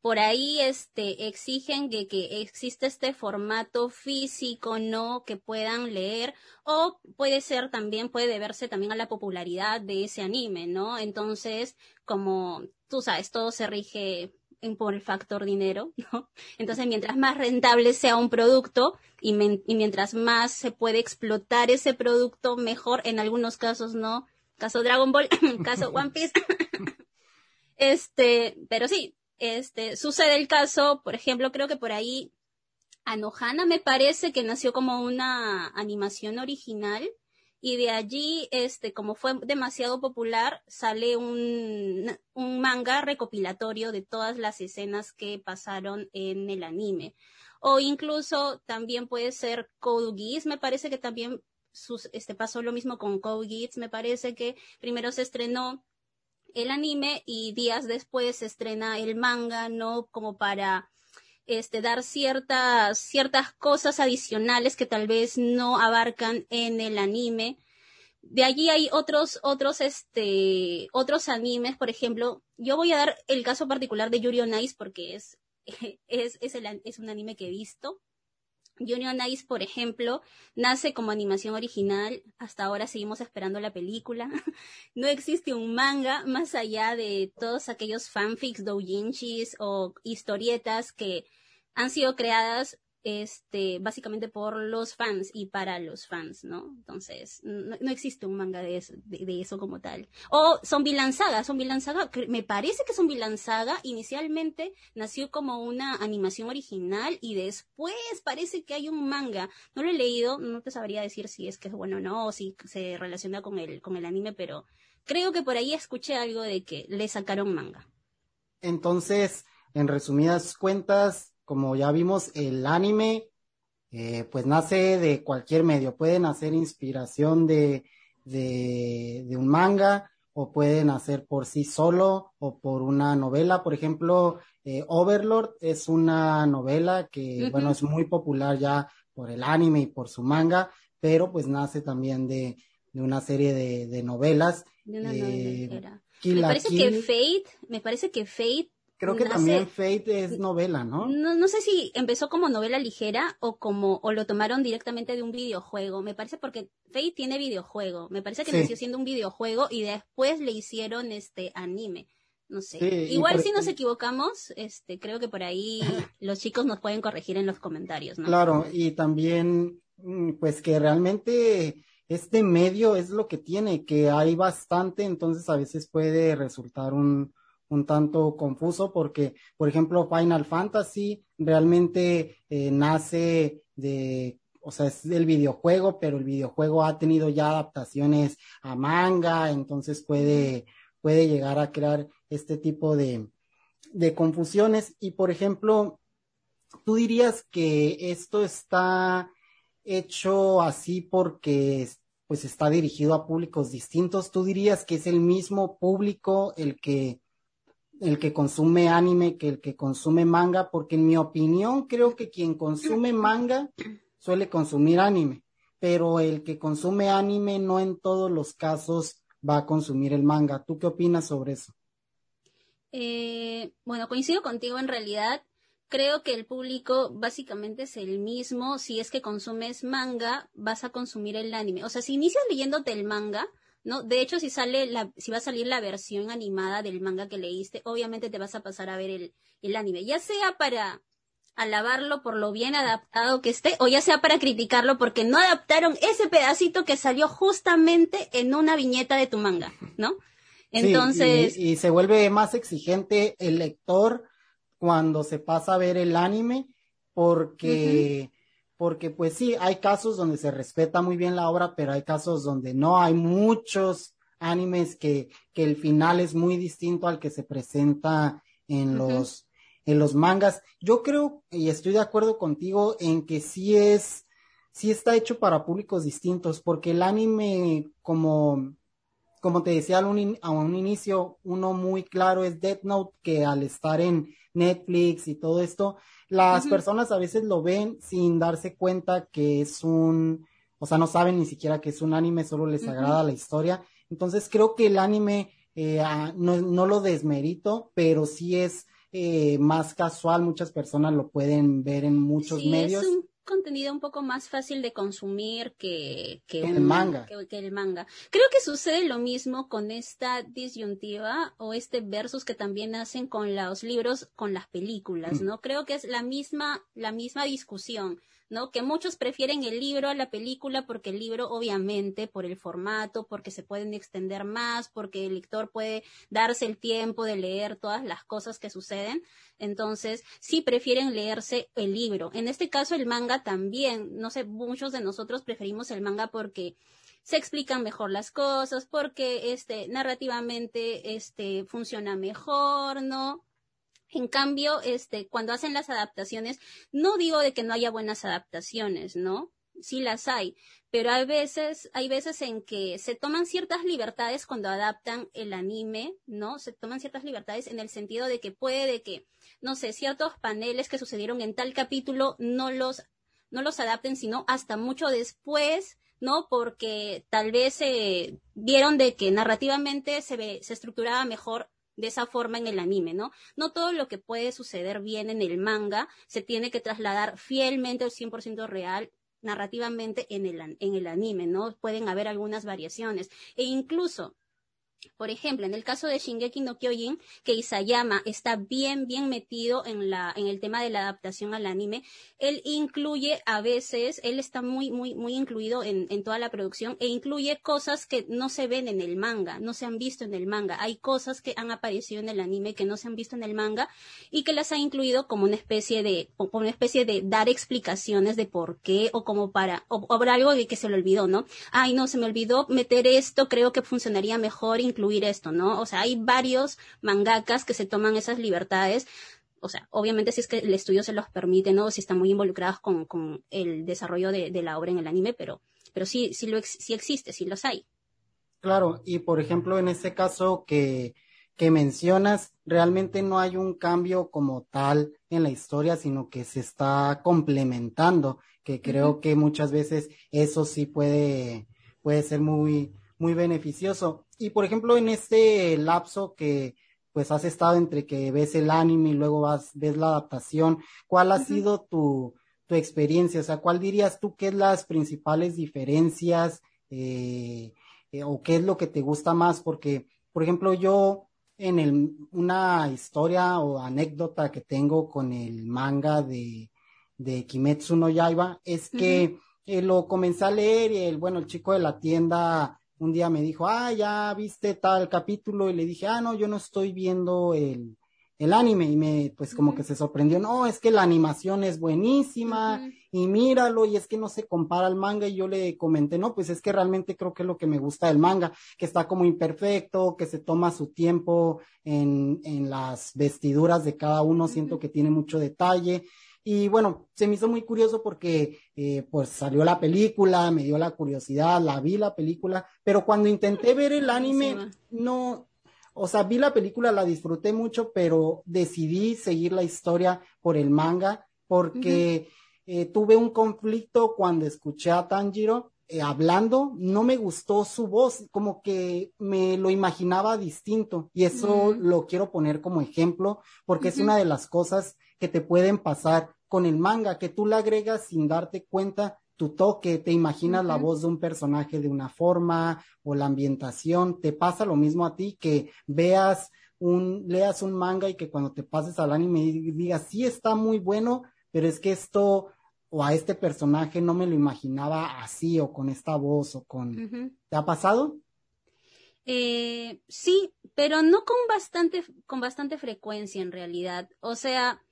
por ahí este, exigen que, que existe este formato físico, ¿no? Que puedan leer, o puede ser también, puede deberse también a la popularidad de ese anime, ¿no? Entonces, como tú sabes, todo se rige por el factor dinero, *laughs* ¿no? Entonces, mientras más rentable sea un producto y, y mientras más se puede explotar ese producto, mejor en algunos casos, ¿no? Caso Dragon Ball, *coughs* caso One Piece. *coughs* este, pero sí, este, sucede el caso, por ejemplo, creo que por ahí Anohana me parece que nació como una animación original y de allí, este, como fue demasiado popular, sale un, un manga recopilatorio de todas las escenas que pasaron en el anime. O incluso también puede ser Code Geass, me parece que también sus, este, pasó lo mismo con Code Geass, me parece que primero se estrenó el anime y días después se estrena el manga, ¿no? Como para este, dar ciertas, ciertas cosas adicionales que tal vez no abarcan en el anime. De allí hay otros, otros, este, otros animes, por ejemplo, yo voy a dar el caso particular de Yuri on porque es, *laughs* es, es un anime que he visto. Union Ice, por ejemplo, nace como animación original. Hasta ahora seguimos esperando la película. *laughs* no existe un manga más allá de todos aquellos fanfics, doujinshis o historietas que han sido creadas este, básicamente por los fans y para los fans, ¿no? Entonces, no, existe un manga de eso, de, eso, como tal. O Zombie Saga, Zombie me parece que Zombie Saga inicialmente nació como una animación original y después parece que hay un manga. No lo he leído, no te sabría decir si es que es bueno o no, o si se relaciona con el, con el anime, pero creo que por ahí escuché algo de que le sacaron manga. Entonces, en resumidas cuentas, como ya vimos, el anime, eh, pues nace de cualquier medio, puede nacer inspiración de, de, un manga o puede nacer por sí solo o por una novela. Por ejemplo, eh, Overlord es una novela que, bueno, es muy popular ya por el anime y por su manga, pero pues nace también de, de una serie de, de novelas. De una novela. Me parece que Fate, me parece que Fate Creo que también Fate es novela, ¿no? ¿no? No sé si empezó como novela ligera o como o lo tomaron directamente de un videojuego. Me parece porque Fate tiene videojuego. Me parece que nació siendo un videojuego y después le hicieron este anime. No sé. Igual si nos equivocamos, este creo que por ahí *laughs* los chicos nos pueden corregir en los comentarios, ¿no? Claro, y también mm, pues que realmente este medio es lo que tiene, que hay bastante, entonces a veces puede resultar un un tanto confuso porque, por ejemplo, Final Fantasy realmente eh, nace de, o sea, es del videojuego, pero el videojuego ha tenido ya adaptaciones a manga, entonces puede, puede llegar a crear este tipo de, de confusiones. Y, por ejemplo, tú dirías que esto está hecho así porque pues está dirigido a públicos distintos. ¿Tú dirías que es el mismo público el que el que consume anime que el que consume manga? Porque en mi opinión creo que quien consume manga suele consumir anime, pero el que consume anime no en todos los casos va a consumir el manga. ¿Tú qué opinas sobre eso? Eh, bueno, coincido contigo en realidad. Creo que el público básicamente es el mismo. Si es que consumes manga, vas a consumir el anime. O sea, si inicias leyéndote el manga, ¿no? De hecho, si sale la, si va a salir la versión animada del manga que leíste, obviamente te vas a pasar a ver el, el anime. Ya sea para alabarlo por lo bien adaptado que esté, o ya sea para criticarlo porque no adaptaron ese pedacito que salió justamente en una viñeta de tu manga, ¿no? Entonces. y, se vuelve más exigente el lector cuando se pasa a ver el anime, porque, porque pues sí, hay casos donde se respeta muy bien la obra, pero hay casos donde no, hay muchos animes que, que el final es muy distinto al que se presenta en los, en los mangas. Yo creo, y estoy de acuerdo contigo, en que sí es, sí está hecho para públicos distintos, porque el anime, como, como te decía a un, a un inicio, uno muy claro es Death Note, que al estar en Netflix y todo esto, las personas a veces lo ven sin darse cuenta que es un, o sea, no saben ni siquiera que es un anime, solo les agrada la historia. Entonces creo que el anime eh, ah, no, no, lo desmerito, pero sí es eh, más casual, muchas personas lo pueden ver en muchos medios contenido un poco más fácil de consumir que, que, el manga. Que, el manga. Creo que sucede lo mismo con esta disyuntiva o este versus que también hacen con los libros, con las películas, ¿no? Creo que es la misma, la misma discusión. ¿No? Que muchos prefieren el libro a la película porque el libro, obviamente, por el formato, porque se pueden extender más, porque el lector puede darse el tiempo de leer todas las cosas que suceden. Entonces, sí prefieren leerse el libro. En este caso, el manga también. No sé, muchos de nosotros preferimos el manga porque se explican mejor las cosas, porque este narrativamente este funciona mejor, ¿no? En cambio, este, cuando hacen las adaptaciones, no digo de que no haya buenas adaptaciones, ¿no? Sí las hay, pero hay veces, hay veces en que se toman ciertas libertades cuando adaptan el anime, ¿no? Se toman ciertas libertades en el sentido de que puede de que, no sé, ciertos paneles que sucedieron en tal capítulo no los, no los adapten, sino hasta mucho después, ¿no? Porque tal vez se vieron de que narrativamente se, ve, se estructuraba mejor de esa forma en el anime, ¿no? No todo lo que puede suceder bien en el manga se tiene que trasladar fielmente o 100% real narrativamente en el, en el anime, ¿no? Pueden haber algunas variaciones. E incluso por ejemplo, en el caso de Shingeki no Kyojin, que Isayama está bien, bien metido en, la, en el tema de la adaptación al anime, él incluye a veces, él está muy, muy, muy incluido en, en, toda la producción e incluye cosas que no se ven en el manga, no se han visto en el manga. Hay cosas que han aparecido en el anime que no se han visto en el manga y que las ha incluido como una especie de, como una especie de dar explicaciones de por qué o como para, o, algo de que se le olvidó, ¿no? Ay, no, se me olvidó meter esto, creo que funcionaría mejor incluir esto, ¿no? O sea, hay varios mangakas que se toman esas libertades. O sea, obviamente si es que el estudio se los permite, ¿no? Si están muy involucrados con, con el desarrollo de, de, la obra en el anime, pero, pero sí, sí, lo, sí existe, sí los hay. Claro, y por ejemplo, en este caso que, que mencionas, realmente no hay un cambio como tal en la historia, sino que se está complementando, que creo que muchas veces eso sí puede, puede ser muy, muy beneficioso. Y por ejemplo, en este lapso que pues has estado entre que ves el anime y luego vas, ves la adaptación, ¿cuál ha sido tu, tu experiencia? O sea, ¿cuál dirías tú que es las principales diferencias eh, eh, o qué es lo que te gusta más? Porque, por ejemplo, yo en el, una historia o anécdota que tengo con el manga de, de Kimetsu no Yaiba es que eh, lo comencé a leer y el, bueno, el chico de la tienda un día me dijo, ah, ya viste tal capítulo y le dije, ah, no, yo no estoy viendo el, el anime y me, pues como que se sorprendió, no, es que la animación es buenísima y míralo y es que no se compara al manga y yo le comenté, no, pues es que realmente creo que es lo que me gusta del manga, que está como imperfecto, que se toma su tiempo en, en las vestiduras de cada uno, siento que tiene mucho detalle Y bueno, se me hizo muy curioso porque eh, pues salió la película, me dio la curiosidad, la vi la película, pero cuando intenté ver el anime, no, o sea, vi la película, la disfruté mucho, pero decidí seguir la historia por el manga porque eh, tuve un conflicto cuando escuché a Tanjiro eh, hablando, no me gustó su voz, como que me lo imaginaba distinto y eso lo quiero poner como ejemplo porque es una de las cosas que te pueden pasar con el manga, que tú le agregas sin darte cuenta tu toque, te imaginas la voz de un personaje de una forma o la ambientación, te pasa lo mismo a ti que veas un, leas un manga y que cuando te pases al anime digas, sí está muy bueno, pero es que esto o a este personaje no me lo imaginaba así o con esta voz o con... ¿Te ha pasado? Eh, sí, pero no con bastante, con bastante frecuencia en realidad. O sea,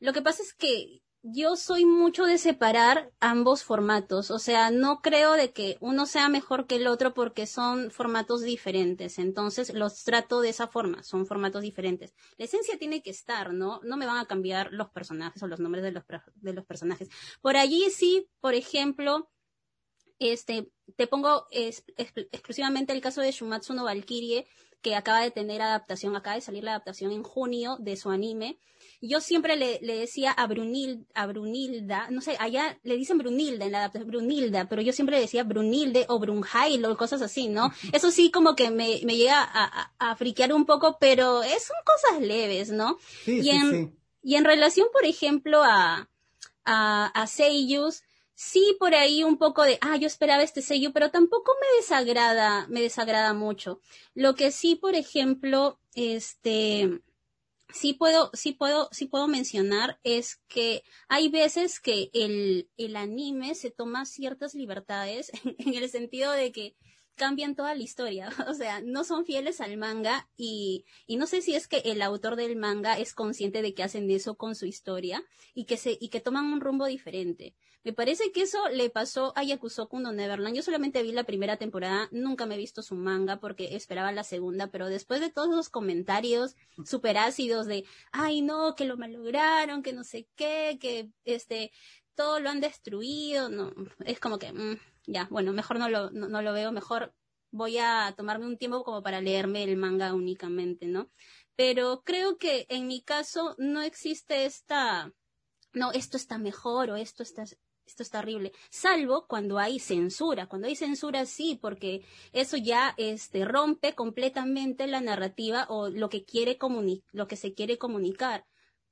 lo que pasa es que yo soy mucho de separar ambos formatos, o sea, no creo de que uno sea mejor que el otro porque son formatos diferentes, entonces los trato de esa forma, son formatos diferentes. La esencia tiene que estar, ¿no? No me van a cambiar los personajes o los nombres de los, de los personajes. Por allí sí, por ejemplo, este, te pongo exclusivamente el caso de Shumatsu no Valkyrie, que acaba de tener adaptación, acaba de salir la adaptación en junio de su anime. Yo siempre le, decía a, Brunil, a Brunilda, no sé, allá le dicen Brunilda en la adaptación, Brunilda, pero yo siempre le decía Brunilde o Brunjail o cosas así, ¿no? Eso sí como que me, me llega a, a, friquear un poco, pero es, son cosas leves, ¿no? y, en, y en relación, por ejemplo, a, a, a Seiyus, sí por ahí un poco de, ah, yo esperaba este sello, pero tampoco me desagrada, me desagrada mucho. Lo que sí, por ejemplo, este, sí puedo, sí puedo, sí puedo mencionar es que hay veces que el, el anime se toma ciertas libertades *laughs* en el sentido de que cambian toda la historia, *laughs* o sea, no son fieles al manga y, y no sé si es que el autor del manga es consciente de que hacen eso con su historia y que se, y que toman un rumbo diferente. Me parece que eso le pasó a Yakusoku no Neverland. Yo solamente vi la primera temporada, nunca me he visto su manga porque esperaba la segunda, pero después de todos los comentarios super ácidos de, ay no, que lo malograron, que no sé qué, que este, todo lo han destruido, no, es como que, mm, ya, bueno, mejor no lo, no, lo veo, mejor voy a tomarme un tiempo como para leerme el manga únicamente, ¿no? Pero creo que en mi caso no existe esta, no, esto está mejor o esto está, esto está horrible, salvo cuando hay censura. Cuando hay censura sí, porque eso ya este, rompe completamente la narrativa o lo que quiere lo que se quiere comunicar.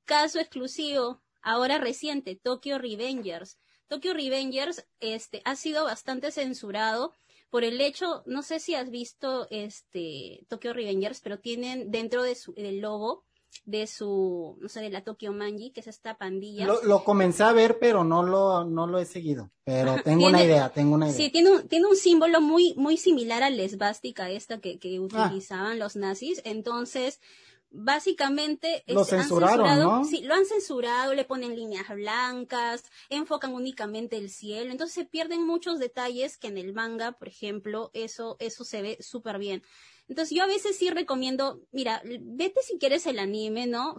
Caso exclusivo, ahora reciente, Tokyo Revengers. Tokyo Revengers este, ha sido bastante censurado por el hecho, no sé si has visto este Tokyo Revengers, pero tienen dentro de su, del logo de su, no sé, de la Tokyo Manji, que es esta pandilla. Lo, comencé a ver, pero no lo, no lo he seguido. Pero *laughs* tengo una idea, tengo una idea. Sí, tiene un, tiene un símbolo muy, muy similar a la esvástica esta que, que ah. utilizaban los nazis. Entonces, básicamente lo censuraron, ¿no? Sí, lo han censurado, le ponen líneas blancas, enfocan únicamente el cielo, entonces se pierden muchos detalles que en el manga, por ejemplo, eso eso se ve súper bien. Entonces yo a veces sí recomiendo, mira, vete si quieres el anime, ¿no?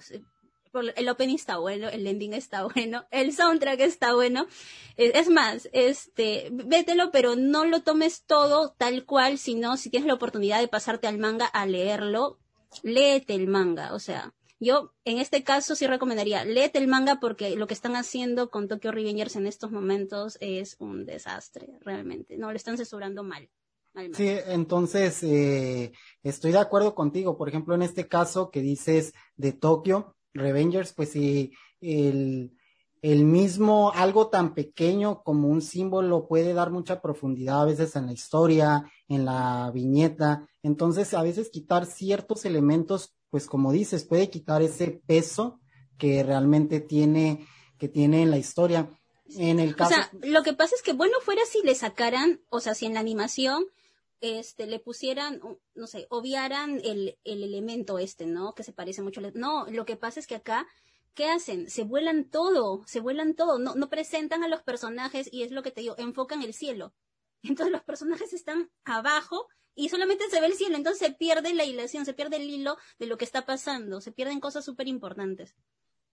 El opening está bueno, el ending está *laughs* bueno, el soundtrack está bueno. Es más, este, vételo, pero no lo tomes todo tal cual, sino si tienes la oportunidad de pasarte al manga a leerlo, léete el manga, o sea, yo en este caso sí recomendaría, léete el manga porque lo que están haciendo con Tokyo Revengers en estos momentos es un desastre, realmente, no, lo están censurando mal. Sí, entonces eh, estoy de acuerdo contigo. Por ejemplo, en este caso que dices de Tokyo Revengers, pues sí, el, el mismo, algo tan pequeño como un símbolo puede dar mucha profundidad a veces en la historia, en la viñeta. Entonces, a veces quitar ciertos elementos, pues como dices, puede quitar ese peso que realmente tiene, que tiene en la historia. En el caso. O sea, lo que pasa es que bueno fuera si le sacaran, o sea, si en la animación este, le pusieran, no sé, obviaran el, el elemento este, ¿no? Que se parece mucho. No, lo que pasa es que acá ¿qué hacen? Se vuelan todo, se vuelan todo, no, no presentan a los personajes y es lo que te digo, enfocan el cielo. Entonces los personajes están abajo y solamente se ve el cielo, entonces se pierde la hilación, se pierde el hilo de lo que está pasando, se pierden cosas súper importantes.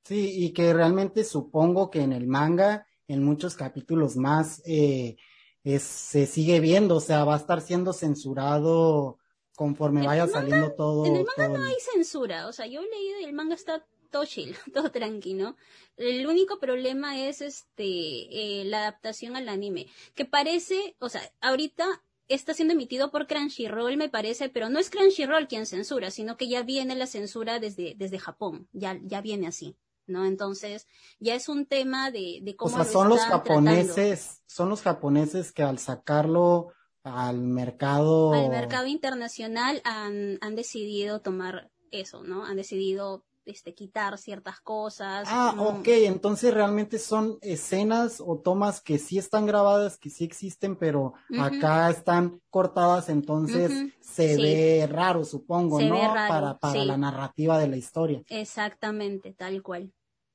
Sí, y que realmente supongo que en el manga, en muchos capítulos más, eh, se sigue viendo, o sea, va a estar siendo censurado conforme vaya saliendo todo. En el manga no hay censura, o sea, yo he leído y el manga está todo chill, *laughs* todo tranquilo. El único problema es este eh, la adaptación al anime, que parece, o sea, ahorita está siendo emitido por Crunchyroll, me parece, pero no es Crunchyroll quien censura, sino que ya viene la censura desde, desde Japón, ya, ya viene así. ¿no? Entonces, ya es un tema de, de cómo. O sea, son los japoneses, son los japoneses que al sacarlo al mercado. Al mercado internacional han, han decidido tomar eso, ¿no? Han decidido este, quitar ciertas cosas. Ah, ok, entonces realmente son escenas o tomas que sí están grabadas, que sí existen, pero acá están cortadas, entonces se ve raro, supongo, ¿no? para para la narrativa de la historia. Exactamente, tal cual.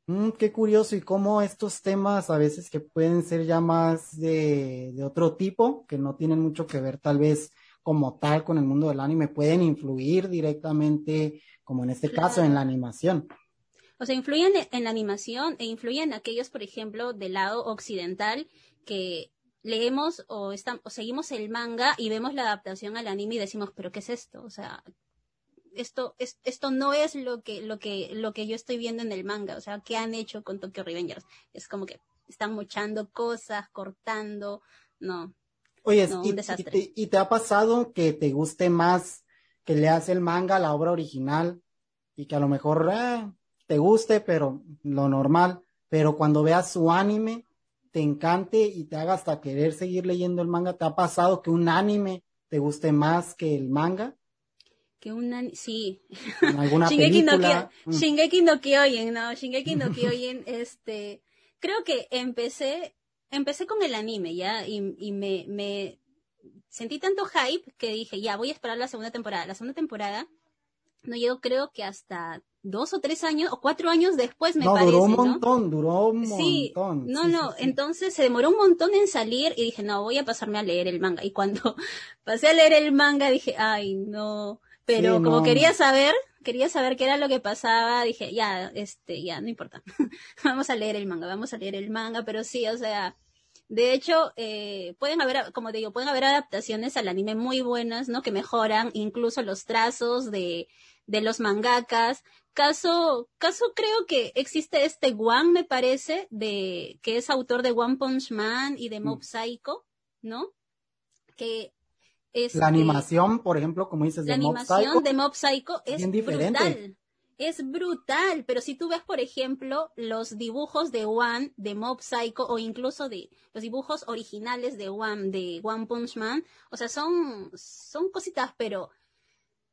Mm, qué curioso y cómo estos temas a veces que pueden ser ya más de, de otro tipo, que no tienen mucho que ver tal vez como tal con el mundo del anime, pueden influir directamente como en este caso en la animación. O sea, influyen en la animación e influyen aquellos, por ejemplo, del lado occidental que leemos o, o seguimos el manga y vemos la adaptación al anime y decimos, pero ¿qué es esto? O sea, esto, es, esto no es lo que, lo, que, lo que yo estoy viendo en el manga. O sea, ¿qué han hecho con Tokyo Revengers? Es como que están mochando cosas, cortando. No. Oye, y, te, ha pasado que te guste más que leas el manga, la obra original, y que a lo mejor eh, te guste, pero lo normal, pero cuando veas su anime, te encante y te haga hasta querer seguir leyendo el manga. ¿Te ha pasado que un anime te guste más que el manga? Que un anime, sí. ¿Alguna *laughs* Shingeki película? No, mm. Shingeki no Kyojin, no, Shingeki no *laughs* Kyojin, este, creo que empecé, empecé con el anime, ¿ya? Y, y me, me, sentí tanto hype que dije, ya, voy a esperar la segunda temporada. La segunda temporada no llegó creo que hasta dos o tres años o cuatro años después me no, parece. Duró un montón, duró un sí, montón. No, no, entonces se demoró un montón en salir y dije, no, voy a pasarme a leer el manga. Y cuando *laughs* pasé a leer el manga dije, ay, no. Pero como quería saber, quería saber qué era lo que pasaba, dije, ya, este, ya, no importa. *laughs* vamos a leer el manga, vamos a leer el manga, pero sí, o sea, de hecho, eh, pueden haber, como digo, pueden haber adaptaciones al anime muy buenas, ¿no? Que mejoran incluso los trazos de, de los mangakas. Caso, caso creo que existe este One, me parece, de, que es autor de One Punch Man y de Mob mm. Psycho, ¿no? Que es. La animación, por ejemplo, como dices, de Mob Psycho. La animación de Mob Psycho es brutal es brutal, pero si tú ves, por ejemplo, los dibujos de One, de Mob Psycho, o incluso de los dibujos originales de One, de One Punch Man, o sea, son, son cositas, pero,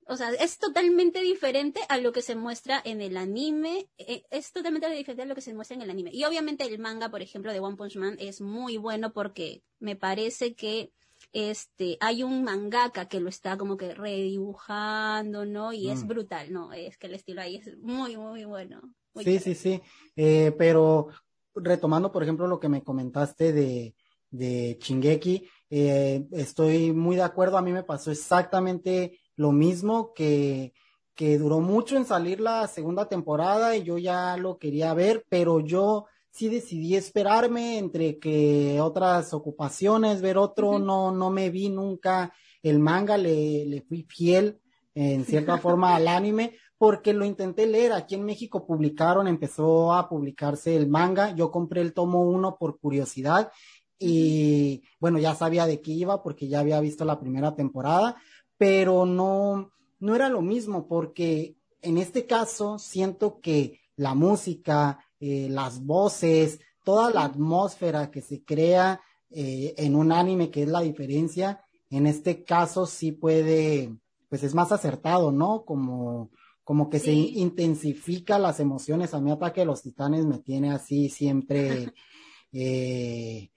o sea, es totalmente diferente a lo que se muestra en el anime, eh, es totalmente diferente a lo que se muestra en el anime. Y obviamente el manga, por ejemplo, de One Punch Man es muy bueno porque me parece que este, hay un mangaka que lo está como que redibujando, ¿no? Y es mm. brutal, ¿no? Es que el estilo ahí es muy, muy bueno. sí, sí, sí. Eh, pero retomando, por ejemplo, lo que me comentaste de, de Chingeki, eh, estoy muy de acuerdo. A mí me pasó exactamente lo mismo que que duró mucho en salir la segunda temporada y yo ya lo quería ver, pero yo sí decidí esperarme entre que otras ocupaciones, ver otro, no, no me vi nunca el manga, le, le fui fiel en cierta *laughs* forma al anime, porque lo intenté leer. Aquí en México publicaron, empezó a publicarse el manga. Yo compré el tomo uno por curiosidad y bueno, ya sabía de qué iba porque ya había visto la primera temporada, pero no, no era lo mismo porque en este caso siento que la música, eh, las voces, toda la atmósfera que se crea eh, en un anime, que es la diferencia, en este caso sí puede, pues es más acertado, ¿no? Como, como que se intensifica las emociones. A mí Ataque de los Titanes me tiene así siempre, *laughs* eh,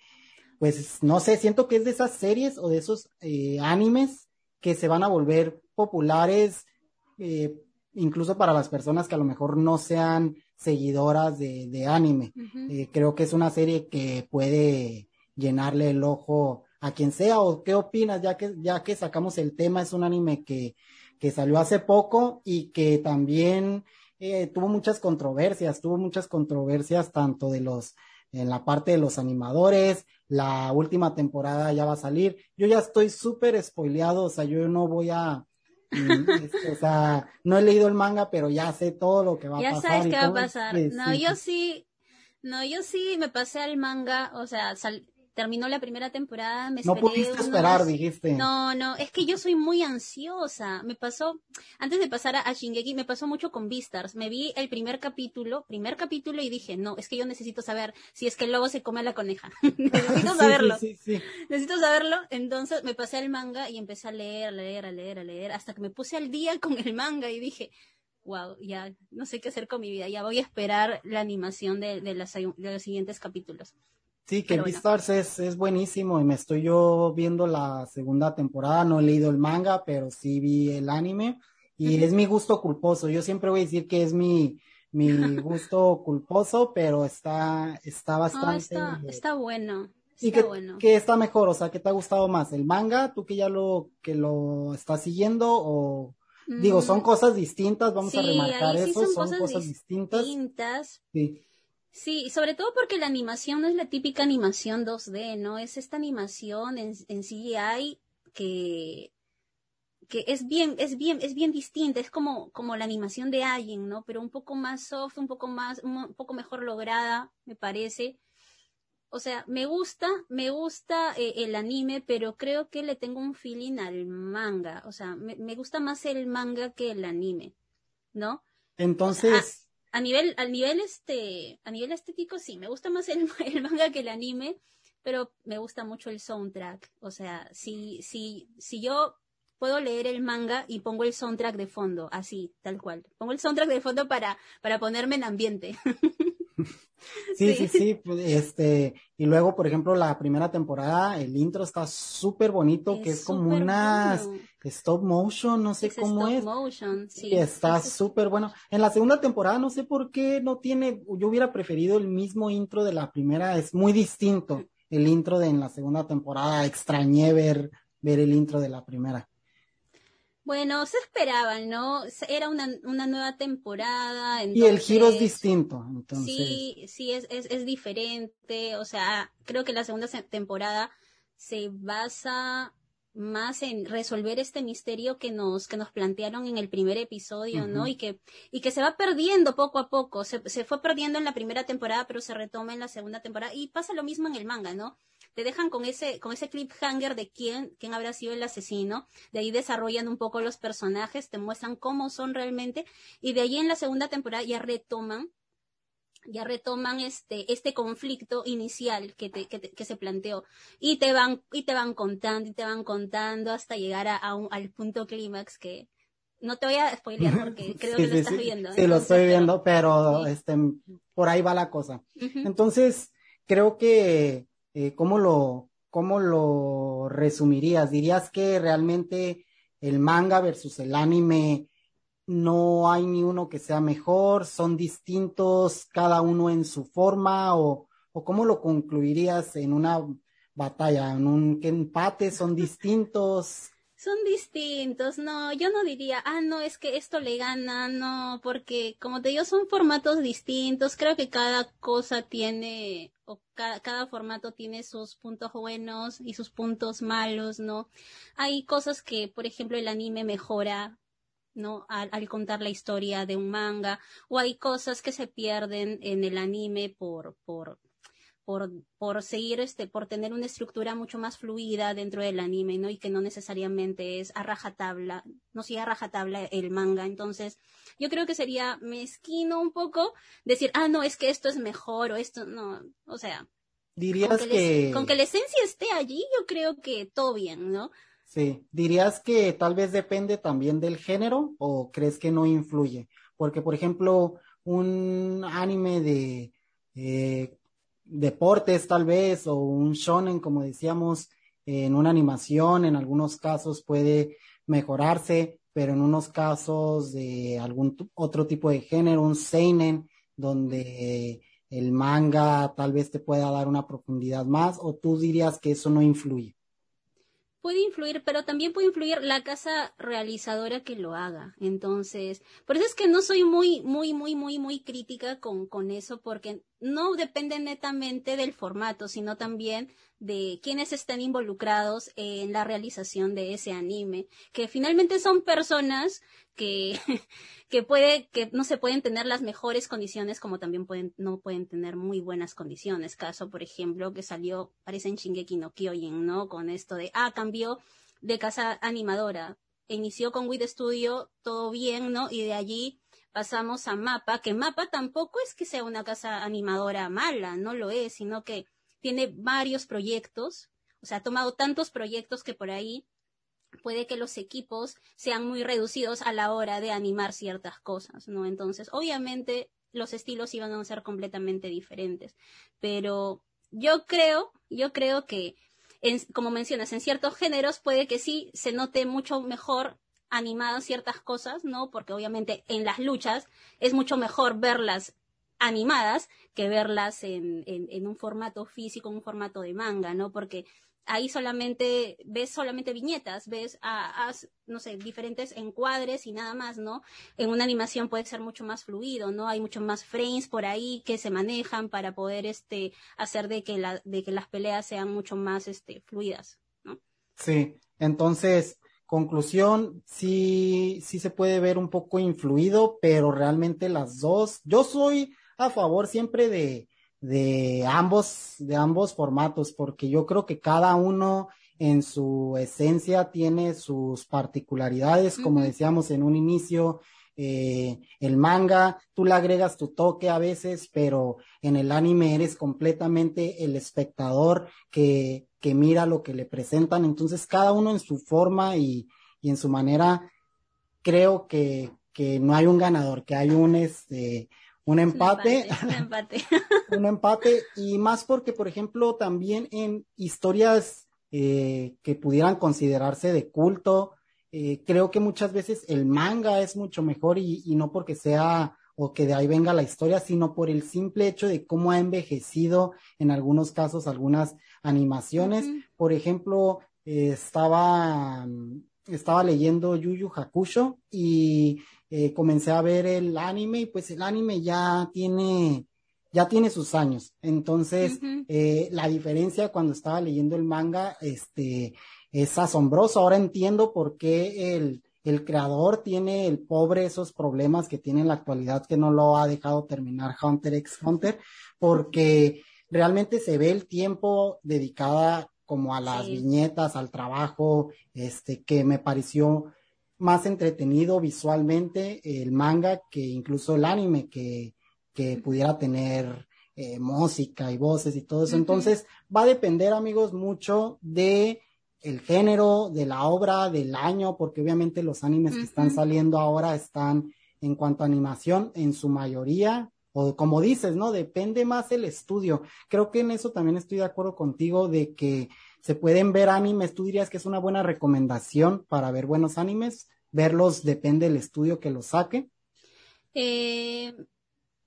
pues no sé, siento que es de esas series o de esos animes que se van a volver populares, incluso para las personas que a lo mejor no sean seguidoras de, anime. Eh, creo que es una serie que puede llenarle el ojo a quien sea. ¿O qué opinas? Ya que, ya que sacamos el tema, es un anime que, que salió hace poco y que también eh, tuvo muchas controversias, tuvo muchas controversias tanto de los, en la parte de los animadores, la última temporada ya va a salir. Yo ya estoy súper spoileado, o sea, yo no voy a, o sea, no he leído el manga, pero ya sé todo lo que va a pasar. Ya sabes qué va a pasar. no, yo sí, no, yo sí me pasé al manga, o sea, sal, terminó la primera temporada, me No pudiste esperar, dijiste. No, no, es que yo soy muy ansiosa. Me pasó, antes de pasar a, Shingeki, me pasó mucho con Beastars. Me vi el primer capítulo, primer capítulo y dije, no, es que yo necesito saber si es que el lobo se come a la coneja. *laughs* necesito *laughs* saberlo. Sí, sí, necesito saberlo. Entonces me pasé al manga y empecé a leer, a leer, a leer, a leer, hasta que me puse al día con el manga y dije, wow, ya no sé qué hacer con mi vida, ya voy a esperar la animación de, de, de los siguientes capítulos. Sí, que Beastars es, es buenísimo y me estoy yo viendo la segunda temporada, no he leído el manga, pero sí vi el anime y es mi gusto culposo. Yo siempre voy a decir que es mi, mi *laughs* gusto culposo, pero está, está bastante. está, bueno. ¿Y qué, bueno. qué está mejor? O sea, ¿qué te ha gustado más? ¿El manga? ¿Tú que ya lo, que lo estás siguiendo? O, digo, son mm. cosas distintas, vamos a remarcar eso, son, cosas, distintas. distintas. Sí Sí, sobre todo porque la animación no es la típica animación 2D, ¿no? Es esta animación en, en CGI que, que es bien, es bien, es bien distinta, es como, como la animación de alguien, ¿no? Pero un poco más soft, un poco más, un poco mejor lograda, me parece. O sea, me gusta, me gusta eh, el anime, pero creo que le tengo un feeling al manga. O sea, me, me gusta más el manga que el anime, ¿no? Entonces, a nivel, a nivel este, a nivel estético sí, me gusta más el, *laughs* el, manga que el anime, pero me gusta mucho el soundtrack. O sea, si, si, si yo puedo leer el manga y pongo el soundtrack de fondo, así, tal cual. Pongo el soundtrack de fondo para, para ponerme en ambiente. *laughs* Sí, *laughs* sí, sí, pues, este, y luego, por ejemplo, la primera temporada, el intro está súper bonito, que es como una stop motion, no sé cómo es. Motion, sí. está súper bueno. En la segunda temporada, no sé por qué no tiene, yo hubiera preferido el mismo intro de la primera, es muy distinto el intro de en la segunda temporada, extrañé ver, ver el intro de la primera. Bueno, se esperaban, ¿no? Era una, una nueva temporada. Y el giro es distinto, entonces. Sí, sí, es, es, es diferente. O sea, creo que la segunda temporada se basa más en resolver este misterio que nos, que nos plantearon en el primer episodio, ¿no? Y que, y que se va perdiendo poco a poco. Se, se fue perdiendo en la primera temporada, pero se retoma en la segunda temporada. Y pasa lo mismo en el manga, ¿no? te dejan con ese, con ese cliffhanger de quién, quién habrá sido el asesino, de ahí desarrollan un poco los personajes, te muestran cómo son realmente, y de ahí en la segunda temporada ya retoman ya retoman este este conflicto inicial que, te, que, se planteó y te van y te van contando y te van contando hasta llegar a, al punto clímax que no te voy a spoilear porque *laughs* creo que lo estás viendo. Sí, lo estoy viendo, pero este por ahí va la cosa. Entonces, creo que eh, ¿cómo, lo, ¿cómo lo resumirías? ¿Dirías que realmente el manga versus el anime no hay ni uno que sea mejor, son distintos cada uno en su forma o, o cómo lo concluirías en una batalla, en un empate son distintos? son distintos, no, yo no diría, ah, no, es que esto le gana, no, porque como te digo, son formatos distintos, creo que cada cosa tiene, o cada, formato tiene sus puntos buenos y sus puntos malos, ¿no? Hay cosas que, por ejemplo, el anime mejora ¿no? Al, al, contar la historia de un manga, o hay cosas que se pierden en el anime por, por, por, por seguir este, por tener una estructura mucho más fluida dentro del anime, ¿no? Y que no necesariamente es a rajatabla, no sigue a rajatabla el manga. Entonces, yo creo que sería mezquino un poco decir, ah, no, es que esto es mejor o esto, no, o sea. Dirías con que, con que la esencia esté allí, yo creo que todo bien, ¿no? Sí, dirías que tal vez depende también del género o crees que no influye, porque por ejemplo, un anime de eh, deportes tal vez o un shonen, como decíamos, en una animación, en algunos casos puede mejorarse, pero en unos casos de algún otro tipo de género, un seinen, donde el manga tal vez te pueda dar una profundidad más, o tú dirías que eso no influye. Puede influir, pero también puede influir la casa realizadora que lo haga. Entonces, por eso es que no soy muy, muy, muy, muy, muy crítica con, con eso, porque no depende netamente del formato, sino también de quienes están involucrados en la realización de ese anime, que finalmente son personas que, *laughs* que puede, que no se pueden tener las mejores condiciones como también pueden, no pueden tener muy buenas condiciones. Caso, por ejemplo, que salió, parece en Shingeki no Kyojin, ¿no? Con esto de, ah, cambió de casa animadora. Inició con Wit Studio, todo bien, ¿no? Y de allí pasamos a Mapa, que Mapa tampoco es que sea una casa animadora mala, no lo es, sino que tiene varios proyectos, o sea, ha tomado tantos proyectos que por ahí puede que los equipos sean muy reducidos a la hora de animar ciertas cosas, ¿no? Entonces, obviamente, los estilos iban a ser completamente diferentes, pero yo creo, yo creo que, como mencionas, en ciertos géneros puede que sí se note mucho mejor animadas ciertas cosas, ¿no? Porque obviamente en las luchas es mucho mejor verlas animadas que verlas en, en, un formato físico, en un formato de manga, ¿no? Porque ahí solamente ves solamente viñetas, ves a, no sé, diferentes encuadres y nada más, ¿no? En una animación puede ser mucho más fluido, ¿no? Hay mucho más frames por ahí que se manejan para poder este hacer de que la de que las peleas sean mucho más este fluidas, ¿no? Sí, entonces conclusión, sí, sí se puede ver un poco influido, pero realmente las dos, yo soy a favor siempre de, de ambos, de ambos formatos, porque yo creo que cada uno en su esencia tiene sus particularidades, como decíamos en un inicio, eh, el manga, tú le agregas tu toque a veces, pero en el anime eres completamente el espectador que, que mira lo que le presentan, entonces cada uno en su forma y, y en su manera, creo que, que no hay un ganador, que hay un, este, un empate. Un empate. *laughs* un empate. Y más porque, por ejemplo, también en historias eh, que pudieran considerarse de culto, eh, creo que muchas veces el manga es mucho mejor y, no porque sea o que de ahí venga la historia, sino por el simple hecho de cómo ha envejecido en algunos casos algunas animaciones. Por ejemplo, eh, estaba, estaba leyendo Yu Yu Hakusho y eh, comencé a ver el anime y pues el anime ya tiene, ya tiene sus años. Entonces, eh, la diferencia cuando estaba leyendo el manga, este, es asombroso. Ahora entiendo por qué el, el creador tiene el pobre esos problemas que tiene en la actualidad que no lo ha dejado terminar Hunter x Hunter, porque realmente se ve el tiempo dedicada como a las viñetas, al trabajo, este, que me pareció más entretenido visualmente el manga que incluso el anime que, que pudiera tener eh, música y voces y todo eso. Entonces va a depender amigos mucho de el género, de la obra, del año, porque obviamente los animes que están saliendo ahora están en cuanto a animación en su mayoría o como dices, ¿no? Depende más el estudio. Creo que en eso también estoy de acuerdo contigo de que se pueden ver animes. ¿Tú dirías que es una buena recomendación para ver buenos animes? Verlos depende del estudio que los saque. Eh,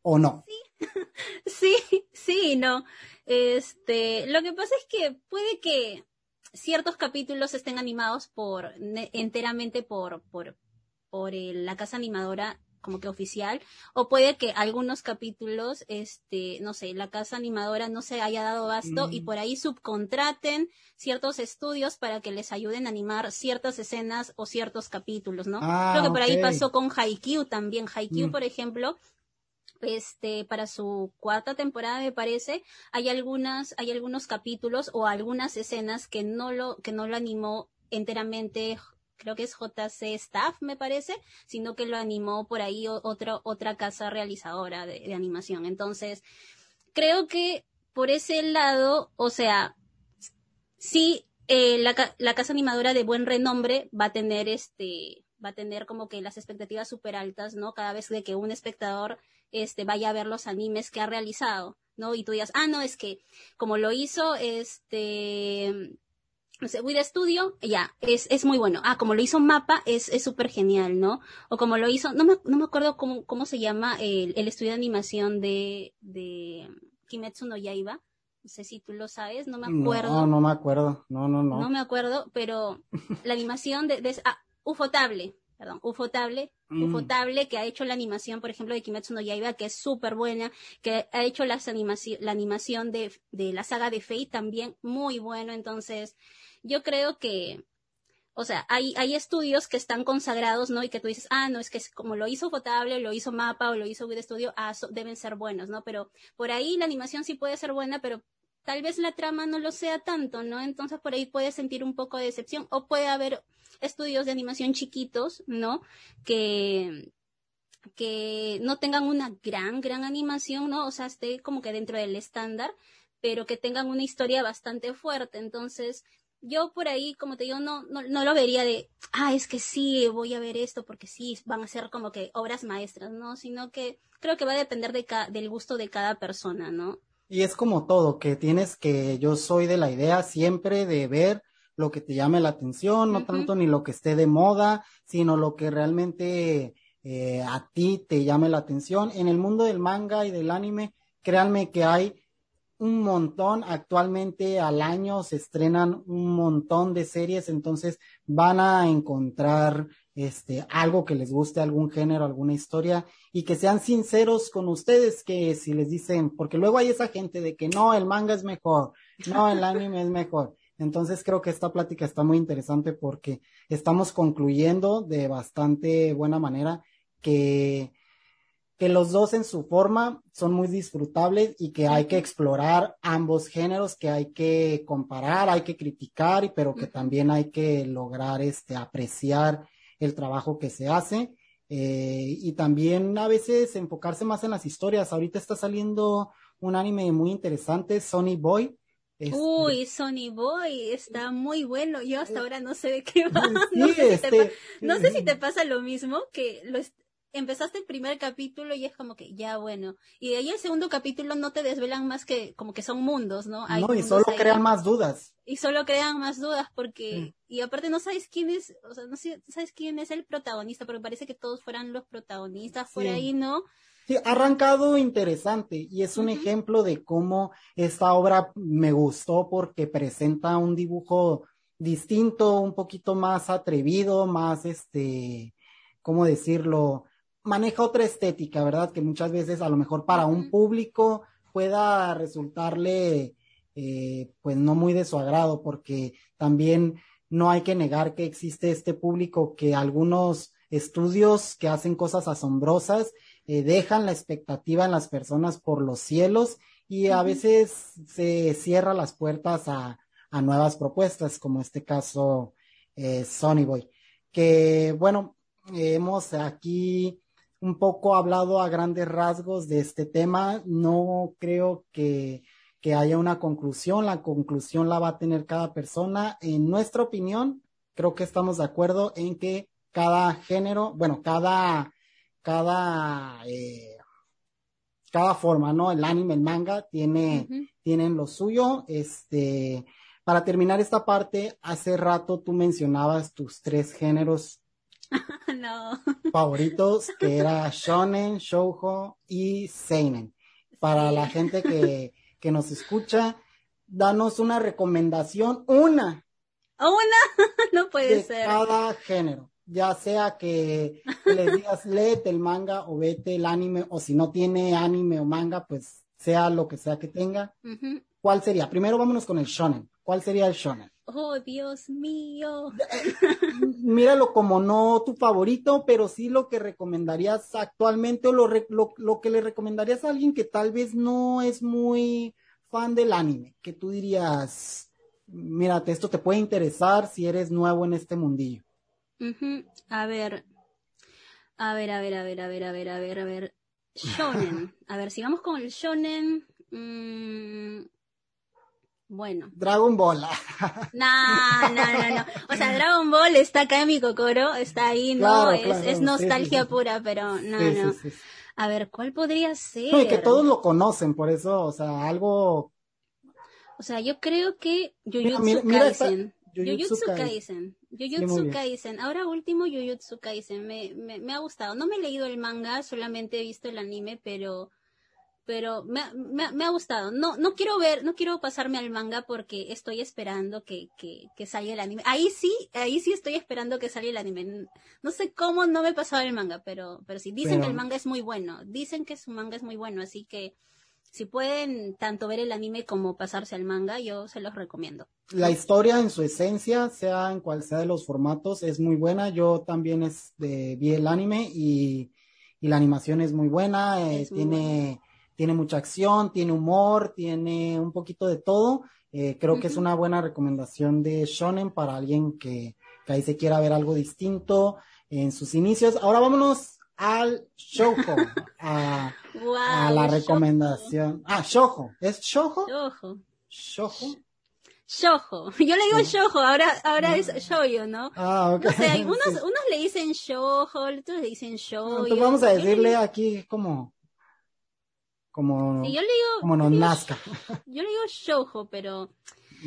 ¿O no? Sí, *laughs* sí, sí, no. Este, lo que pasa es que puede que ciertos capítulos estén animados por enteramente por por por la casa animadora como que oficial, o puede que algunos capítulos, este, no sé, la casa animadora no se haya dado gasto y mm. por ahí subcontraten ciertos estudios para que les ayuden a animar ciertas escenas o ciertos capítulos, ¿no? Ah, Creo que por ahí pasó con Haikyuu también. Haikyuu, mm. por ejemplo, este, para su cuarta temporada me parece, hay algunas, hay algunos capítulos o algunas escenas que no lo, que no lo animó enteramente creo que es JC Staff, me parece, sino que lo animó por ahí otra, otra casa realizadora de, animación. Entonces, creo que por ese lado, o sea, sí, eh, la, la, casa animadora de buen renombre va a tener este, va a tener como que las expectativas súper altas, ¿no? Cada vez de que un espectador este, vaya a ver los animes que ha realizado, ¿no? Y tú digas, ah, no, es que como lo hizo este no sé, With Studio, ya, es, es muy bueno. Ah, como lo hizo Mapa, es súper genial, ¿no? O como lo hizo, no me, no me acuerdo cómo, cómo se llama el, el estudio de animación de, de Kimetsu no Yaiba. No sé si tú lo sabes, no me acuerdo. No, no me acuerdo. No, no, no. No me acuerdo, pero la animación de, de ah, Ufotable, perdón, Ufotable, mm. Ufotable que ha hecho la animación, por ejemplo, de Kimetsu no Yaiba, que es súper buena, que ha hecho las la animación de, de la saga de Fate también muy bueno, entonces yo creo que o sea, hay, hay estudios que están consagrados, ¿no? Y que tú dices, ah, no, es que como lo hizo Fotable, lo hizo Mapa o lo hizo With Studio, ah, deben ser buenos, ¿no? Pero por ahí la animación sí puede ser buena, pero tal vez la trama no lo sea tanto, ¿no? Entonces por ahí puedes sentir un poco de decepción o puede haber estudios de animación chiquitos, ¿no? Que, que no tengan una gran, gran animación, ¿no? O sea, esté como que dentro del estándar, pero que tengan una historia bastante fuerte. Entonces, yo por ahí, como te digo, no, no, no, lo vería de, ah, es que sí, voy a ver esto porque sí, van a ser como que obras maestras, ¿no? Sino que creo que va a depender de del gusto de cada persona, ¿no? Y es como todo, que tienes que, yo soy de la idea siempre de ver lo que te llame la atención, no tanto ni lo que esté de moda, sino lo que realmente eh, a ti te llame la atención. En el mundo del manga y del anime, créanme que hay un montón. Actualmente al año se estrenan un montón de series, entonces van a encontrar este algo que les guste, algún género, alguna historia y que sean sinceros con ustedes que si les dicen, porque luego hay esa gente de que no, el manga es mejor, no, el anime es mejor. Entonces creo que esta plática está muy interesante porque estamos concluyendo de bastante buena manera que que los dos en su forma son muy disfrutables y que hay que explorar ambos géneros, que hay que comparar, hay que criticar, pero que también hay que lograr este apreciar el trabajo que se hace eh, y también a veces enfocarse más en las historias. Ahorita está saliendo un anime muy interesante, Sony Boy. Este Uy, Sony Boy está muy bueno. Yo hasta ahora no sé de qué va. *laughs* no, sé si te, este, no sé si te pasa lo mismo, que lo, empezaste el primer capítulo y es como que ya bueno. Y de ahí el segundo capítulo no te desvelan más que como que son mundos, ¿no? no, y solo crean más dudas. Y solo crean más dudas porque, y aparte no sabes quién es, o sea, no sabes quién es el protagonista, porque parece que todos fueran los protagonistas por ahí, ¿no? Sí, ha arrancado interesante y es un ejemplo de cómo esta obra me gustó porque presenta un dibujo distinto, un poquito más atrevido, más este, ¿cómo decirlo? Maneja otra estética, ¿verdad? Que muchas veces a lo mejor para un público pueda resultarle eh, pues no muy de su agrado, porque también no hay que negar que existe este público que algunos estudios que hacen cosas asombrosas eh, dejan la expectativa en las personas por los cielos y a veces se cierra las puertas a, a nuevas propuestas, como este caso eh, Sony Boy. Que bueno, hemos aquí un poco hablado a grandes rasgos de este tema. No creo que, que haya una conclusión. La conclusión la va a tener cada persona. En nuestra opinión, creo que estamos de acuerdo en que cada género, bueno, cada, cada, eh, cada forma, ¿no? El anime, el manga, tiene, tienen lo suyo. Este, para terminar esta parte, hace rato tú mencionabas tus tres géneros *laughs* no. favoritos, que era shonen, shoujo y seinen. Para la gente que, que nos escucha, danos una recomendación, una. Una, *laughs* no puede de ser. Cada género, ya sea que les digas *laughs* léete el manga o vete el anime, o si no tiene anime o manga, pues sea lo que sea que tenga. ¿Cuál sería? Primero vámonos con el shonen. ¿Cuál sería el shonen? Oh, Dios mío. *laughs* Míralo como no tu favorito, pero sí lo que recomendarías actualmente o lo, lo, que le recomendarías a alguien que tal vez no es muy fan del anime, que tú dirías, mírate, esto te puede interesar si eres nuevo en este mundillo. A ver, a ver, a ver, a ver, a ver, a ver, a ver, a ver. *laughs* Shonen. A ver, si vamos con el shonen. Mmm, bueno. Dragon Ball. *laughs* No, no, no, no. O sea, Dragon Ball está acá en mi cocoro, está ahí, ¿no? es, nostalgia pura, pero no, no. A ver, ¿cuál podría ser? No, y que todos lo conocen, por eso, o sea, algo. O sea, yo creo que Jujutsu Kaisen. Jujutsu Kaisen. Jujutsu Kaisen. Ahora último Jujutsu Kaisen. Me, me, me ha gustado. No me he leído el manga, solamente he visto el anime, pero pero me, me, me, ha gustado. No, no quiero ver, no quiero pasarme al manga porque estoy esperando que, que, que salga el anime. Ahí sí, ahí sí estoy esperando que salga el anime. No sé cómo no me he pasado el manga, pero, pero sí, dicen que el manga es muy bueno. Dicen que su manga es muy bueno, así que si pueden tanto ver el anime como pasarse al manga, yo se los recomiendo. La historia en su esencia, sea en cual sea de los formatos, es muy buena. Yo también es de, vi el anime y, y la animación es muy buena. Eh, tiene tiene mucha acción, tiene humor, tiene un poquito de todo. Eh, creo que es una buena recomendación de Shonen para alguien que, ahí se quiera ver algo distinto en sus inicios. Ahora vámonos al Shoujo, *laughs* a, la recomendación. Ah, Shoujo, ¿es Shoujo? Shoujo. Shoujo. Shoujo. Yo le digo Shoujo, ahora, ahora es Shoujo, ¿no? Ah, ok. O sea, unos, unos le dicen Shoujo, otros le dicen Shoujo. Entonces vamos a decirle aquí como como, yo le digo, como nos nazca. *laughs* Yo le digo shoujo, pero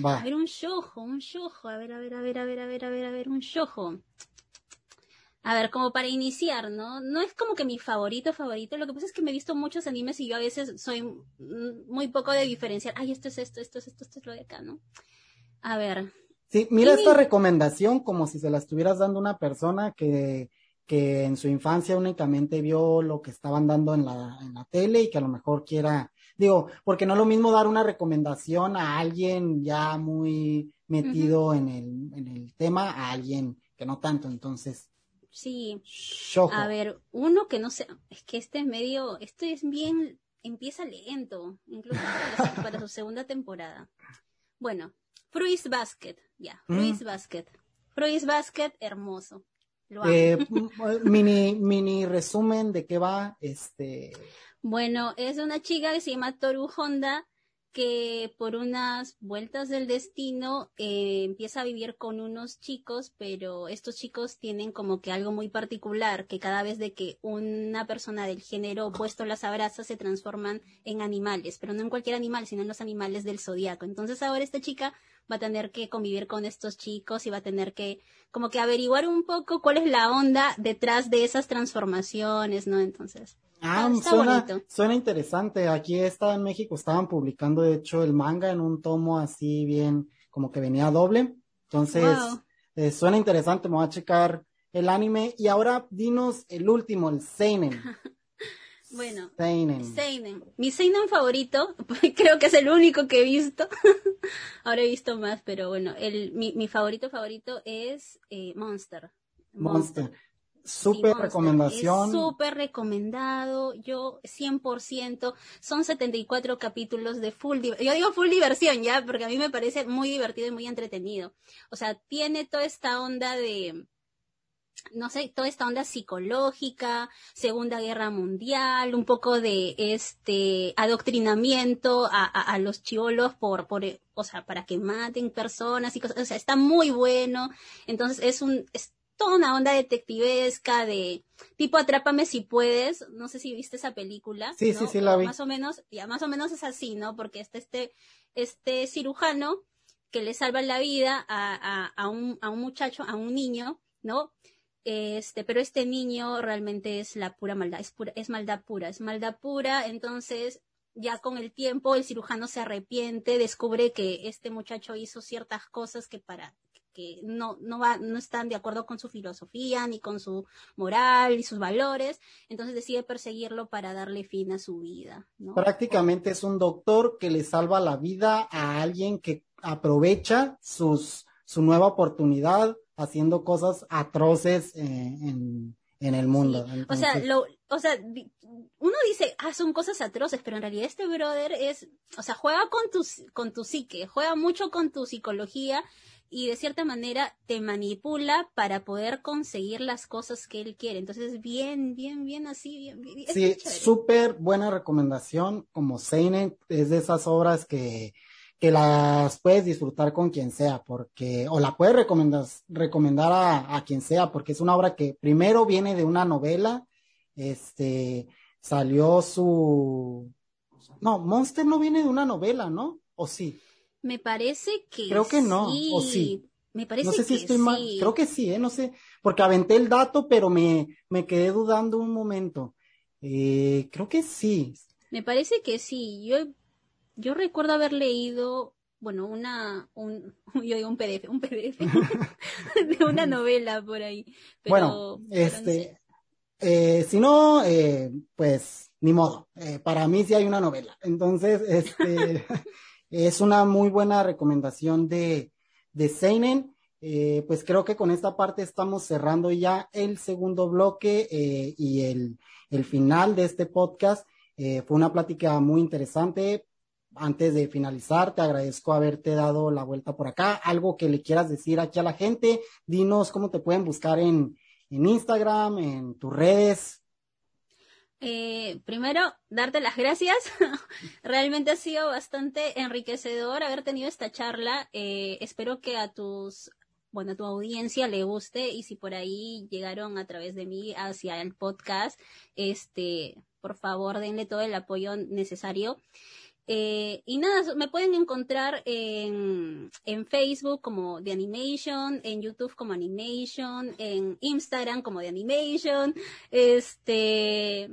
a ver un shoujo, un shoujo, a ver, a ver, a ver, a ver, a ver, a ver, a ver, un shoujo. A ver, como para iniciar, ¿no? No es como que mi favorito favorito, lo que pasa es que me he visto muchos animes y yo a veces soy muy poco de diferenciar, ay, esto es esto, esto es esto, esto es lo de acá, ¿no? A ver. Sí, mira esta recomendación como si se la estuvieras dando a una persona que que en su infancia únicamente vio lo que estaban dando en la, en la tele y que a lo mejor quiera, digo, porque no es lo mismo dar una recomendación a alguien ya muy metido en, el, en el tema a alguien que no tanto, entonces. Sí. A ver, uno que no sé, es que este es medio, esto es bien, empieza lento, incluso para, su, segunda temporada. Bueno, Fruits Basket, ya, Fruits mm. Basket. Fruits Basket, hermoso. *laughs* Eh, mini, mini resumen de qué va este. Bueno, es una chica que se llama Toru Honda que por unas vueltas del destino eh, empieza a vivir con unos chicos, pero estos chicos tienen como que algo muy particular, que cada vez de que una persona del género opuesto las abraza se transforman en animales, pero no en cualquier animal, sino en los animales del zodiaco. Entonces ahora esta chica va a tener que convivir con estos chicos y va a tener que como que averiguar un poco cuál es la onda detrás de esas transformaciones, ¿no? Entonces. Ah, suena, suena interesante. Aquí estaba en México, estaban publicando de hecho el manga en un tomo así bien, como que venía doble. Entonces, eh, suena interesante, me voy a checar el anime. Y ahora dinos el último, el Seinen. *laughs* Bueno, Seinen. Mi Seinen favorito, *laughs* creo que es el único que he visto. *laughs* Ahora he visto más, pero bueno, el, mi, mi favorito favorito es eh, Monster. Monster. Súper recomendación. Súper recomendado. Yo 100%. Son 74 capítulos de full Yo digo full diversión ya, porque a mí me parece muy divertido y muy entretenido. O sea, tiene toda esta onda de no sé, toda esta onda psicológica, Segunda Guerra Mundial, un poco de este adoctrinamiento a, a, los chivolos por, por, o sea, para que maten personas y cosas, o sea, está muy bueno. Entonces es un, es toda una onda detectivesca de tipo Atrápame si puedes, no sé si viste esa película. Sí, sí, sí, la vi. Más o menos, ya más o menos es así, ¿no? Porque este, este, este cirujano que le salva la vida a, a, a, un, a un muchacho, a un niño, ¿no? Este, pero este niño realmente es la pura maldad, es, pura, es maldad pura, es maldad pura, entonces ya con el tiempo el cirujano se arrepiente, descubre que este muchacho hizo ciertas cosas que para que no, no, va, no están de acuerdo con su filosofía, ni con su moral, y sus valores, entonces decide perseguirlo para darle fin a su vida. Prácticamente es un doctor que le salva la vida a alguien que aprovecha sus, su nueva oportunidad haciendo cosas atroces eh, en, en, el mundo. O sea, lo, o sea, uno dice, ah, son cosas atroces, pero en realidad este brother es, o sea, juega con tu, con tu psique, juega mucho con tu psicología y de cierta manera te manipula para poder conseguir las cosas que él quiere. Entonces, bien, bien, bien así, bien, bien. Sí, súper buena recomendación. Como Seinen es de esas obras que que las puedes disfrutar con quien sea, porque, o la puedes recomendar, recomendar a, a, quien sea, porque es una obra que primero viene de una novela, este, salió su, no, Monster no viene de una novela, ¿no? ¿O sí? Me parece que Creo que no, o sí. Me parece no sé si estoy mal, creo que sí, ¿eh? No sé, porque aventé el dato, pero me, me quedé dudando un momento. Eh, creo que sí. Me parece que sí. Yo, yo recuerdo haber leído, bueno, una, un, *laughs* yo digo un PDF, un PDF *laughs* de una novela por ahí. bueno, este, eh, si no, eh, pues ni modo. Eh, para mí sí hay una novela. Entonces, este, *laughs* es una muy buena recomendación de, de Seinen. Eh, pues creo que con esta parte estamos cerrando ya el segundo bloque eh, y el, el, final de este podcast. Eh, fue una plática muy interesante. Antes de finalizar, te agradezco haberte dado la vuelta por acá. Algo que le quieras decir aquí a la gente. Dinos cómo te pueden buscar en, en Instagram, en tus redes. Eh, primero, darte las gracias. *laughs* Realmente ha sido bastante enriquecedor haber tenido esta charla. Eh, espero que a tus, bueno, a tu audiencia le guste y si por ahí llegaron a través de mí hacia el podcast, este, por favor, denle todo el apoyo necesario. Eh, y nada, me pueden encontrar en, en, Facebook como The Animation, en YouTube como Animation, en Instagram como The Animation, este,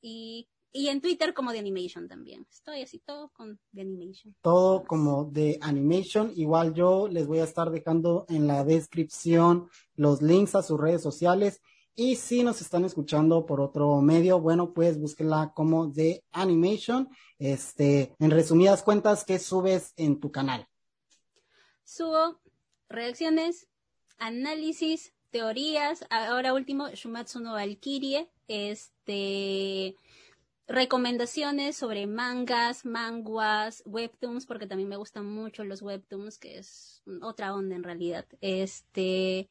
y, y en Twitter como The Animation también. Estoy así todo con The Animation. Todo como The Animation. Igual yo les voy a estar dejando en la descripción los links a sus redes sociales y si nos están escuchando por otro medio, bueno, pues búsquenla como The Animation. Este, en resumidas cuentas, ¿qué subes en tu canal? Subo reacciones, análisis, teorías, ahora último, Shumatsu no Valkyrie, este, recomendaciones sobre mangas, manguas, webtoons, porque también me gustan mucho los webtoons, que es otra onda en realidad. Este,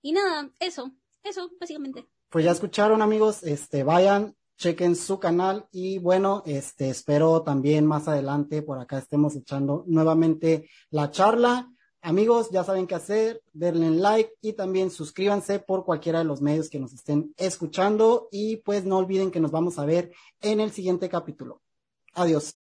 y nada, eso, eso, básicamente. Pues ya escucharon, amigos, este, vayan, chequen su canal y bueno, este, espero también más adelante por acá estemos echando nuevamente la charla. Amigos, ya saben qué hacer, denle like y también suscríbanse por cualquiera de los medios que nos estén escuchando y pues no olviden que nos vamos a ver en el siguiente capítulo. Adiós.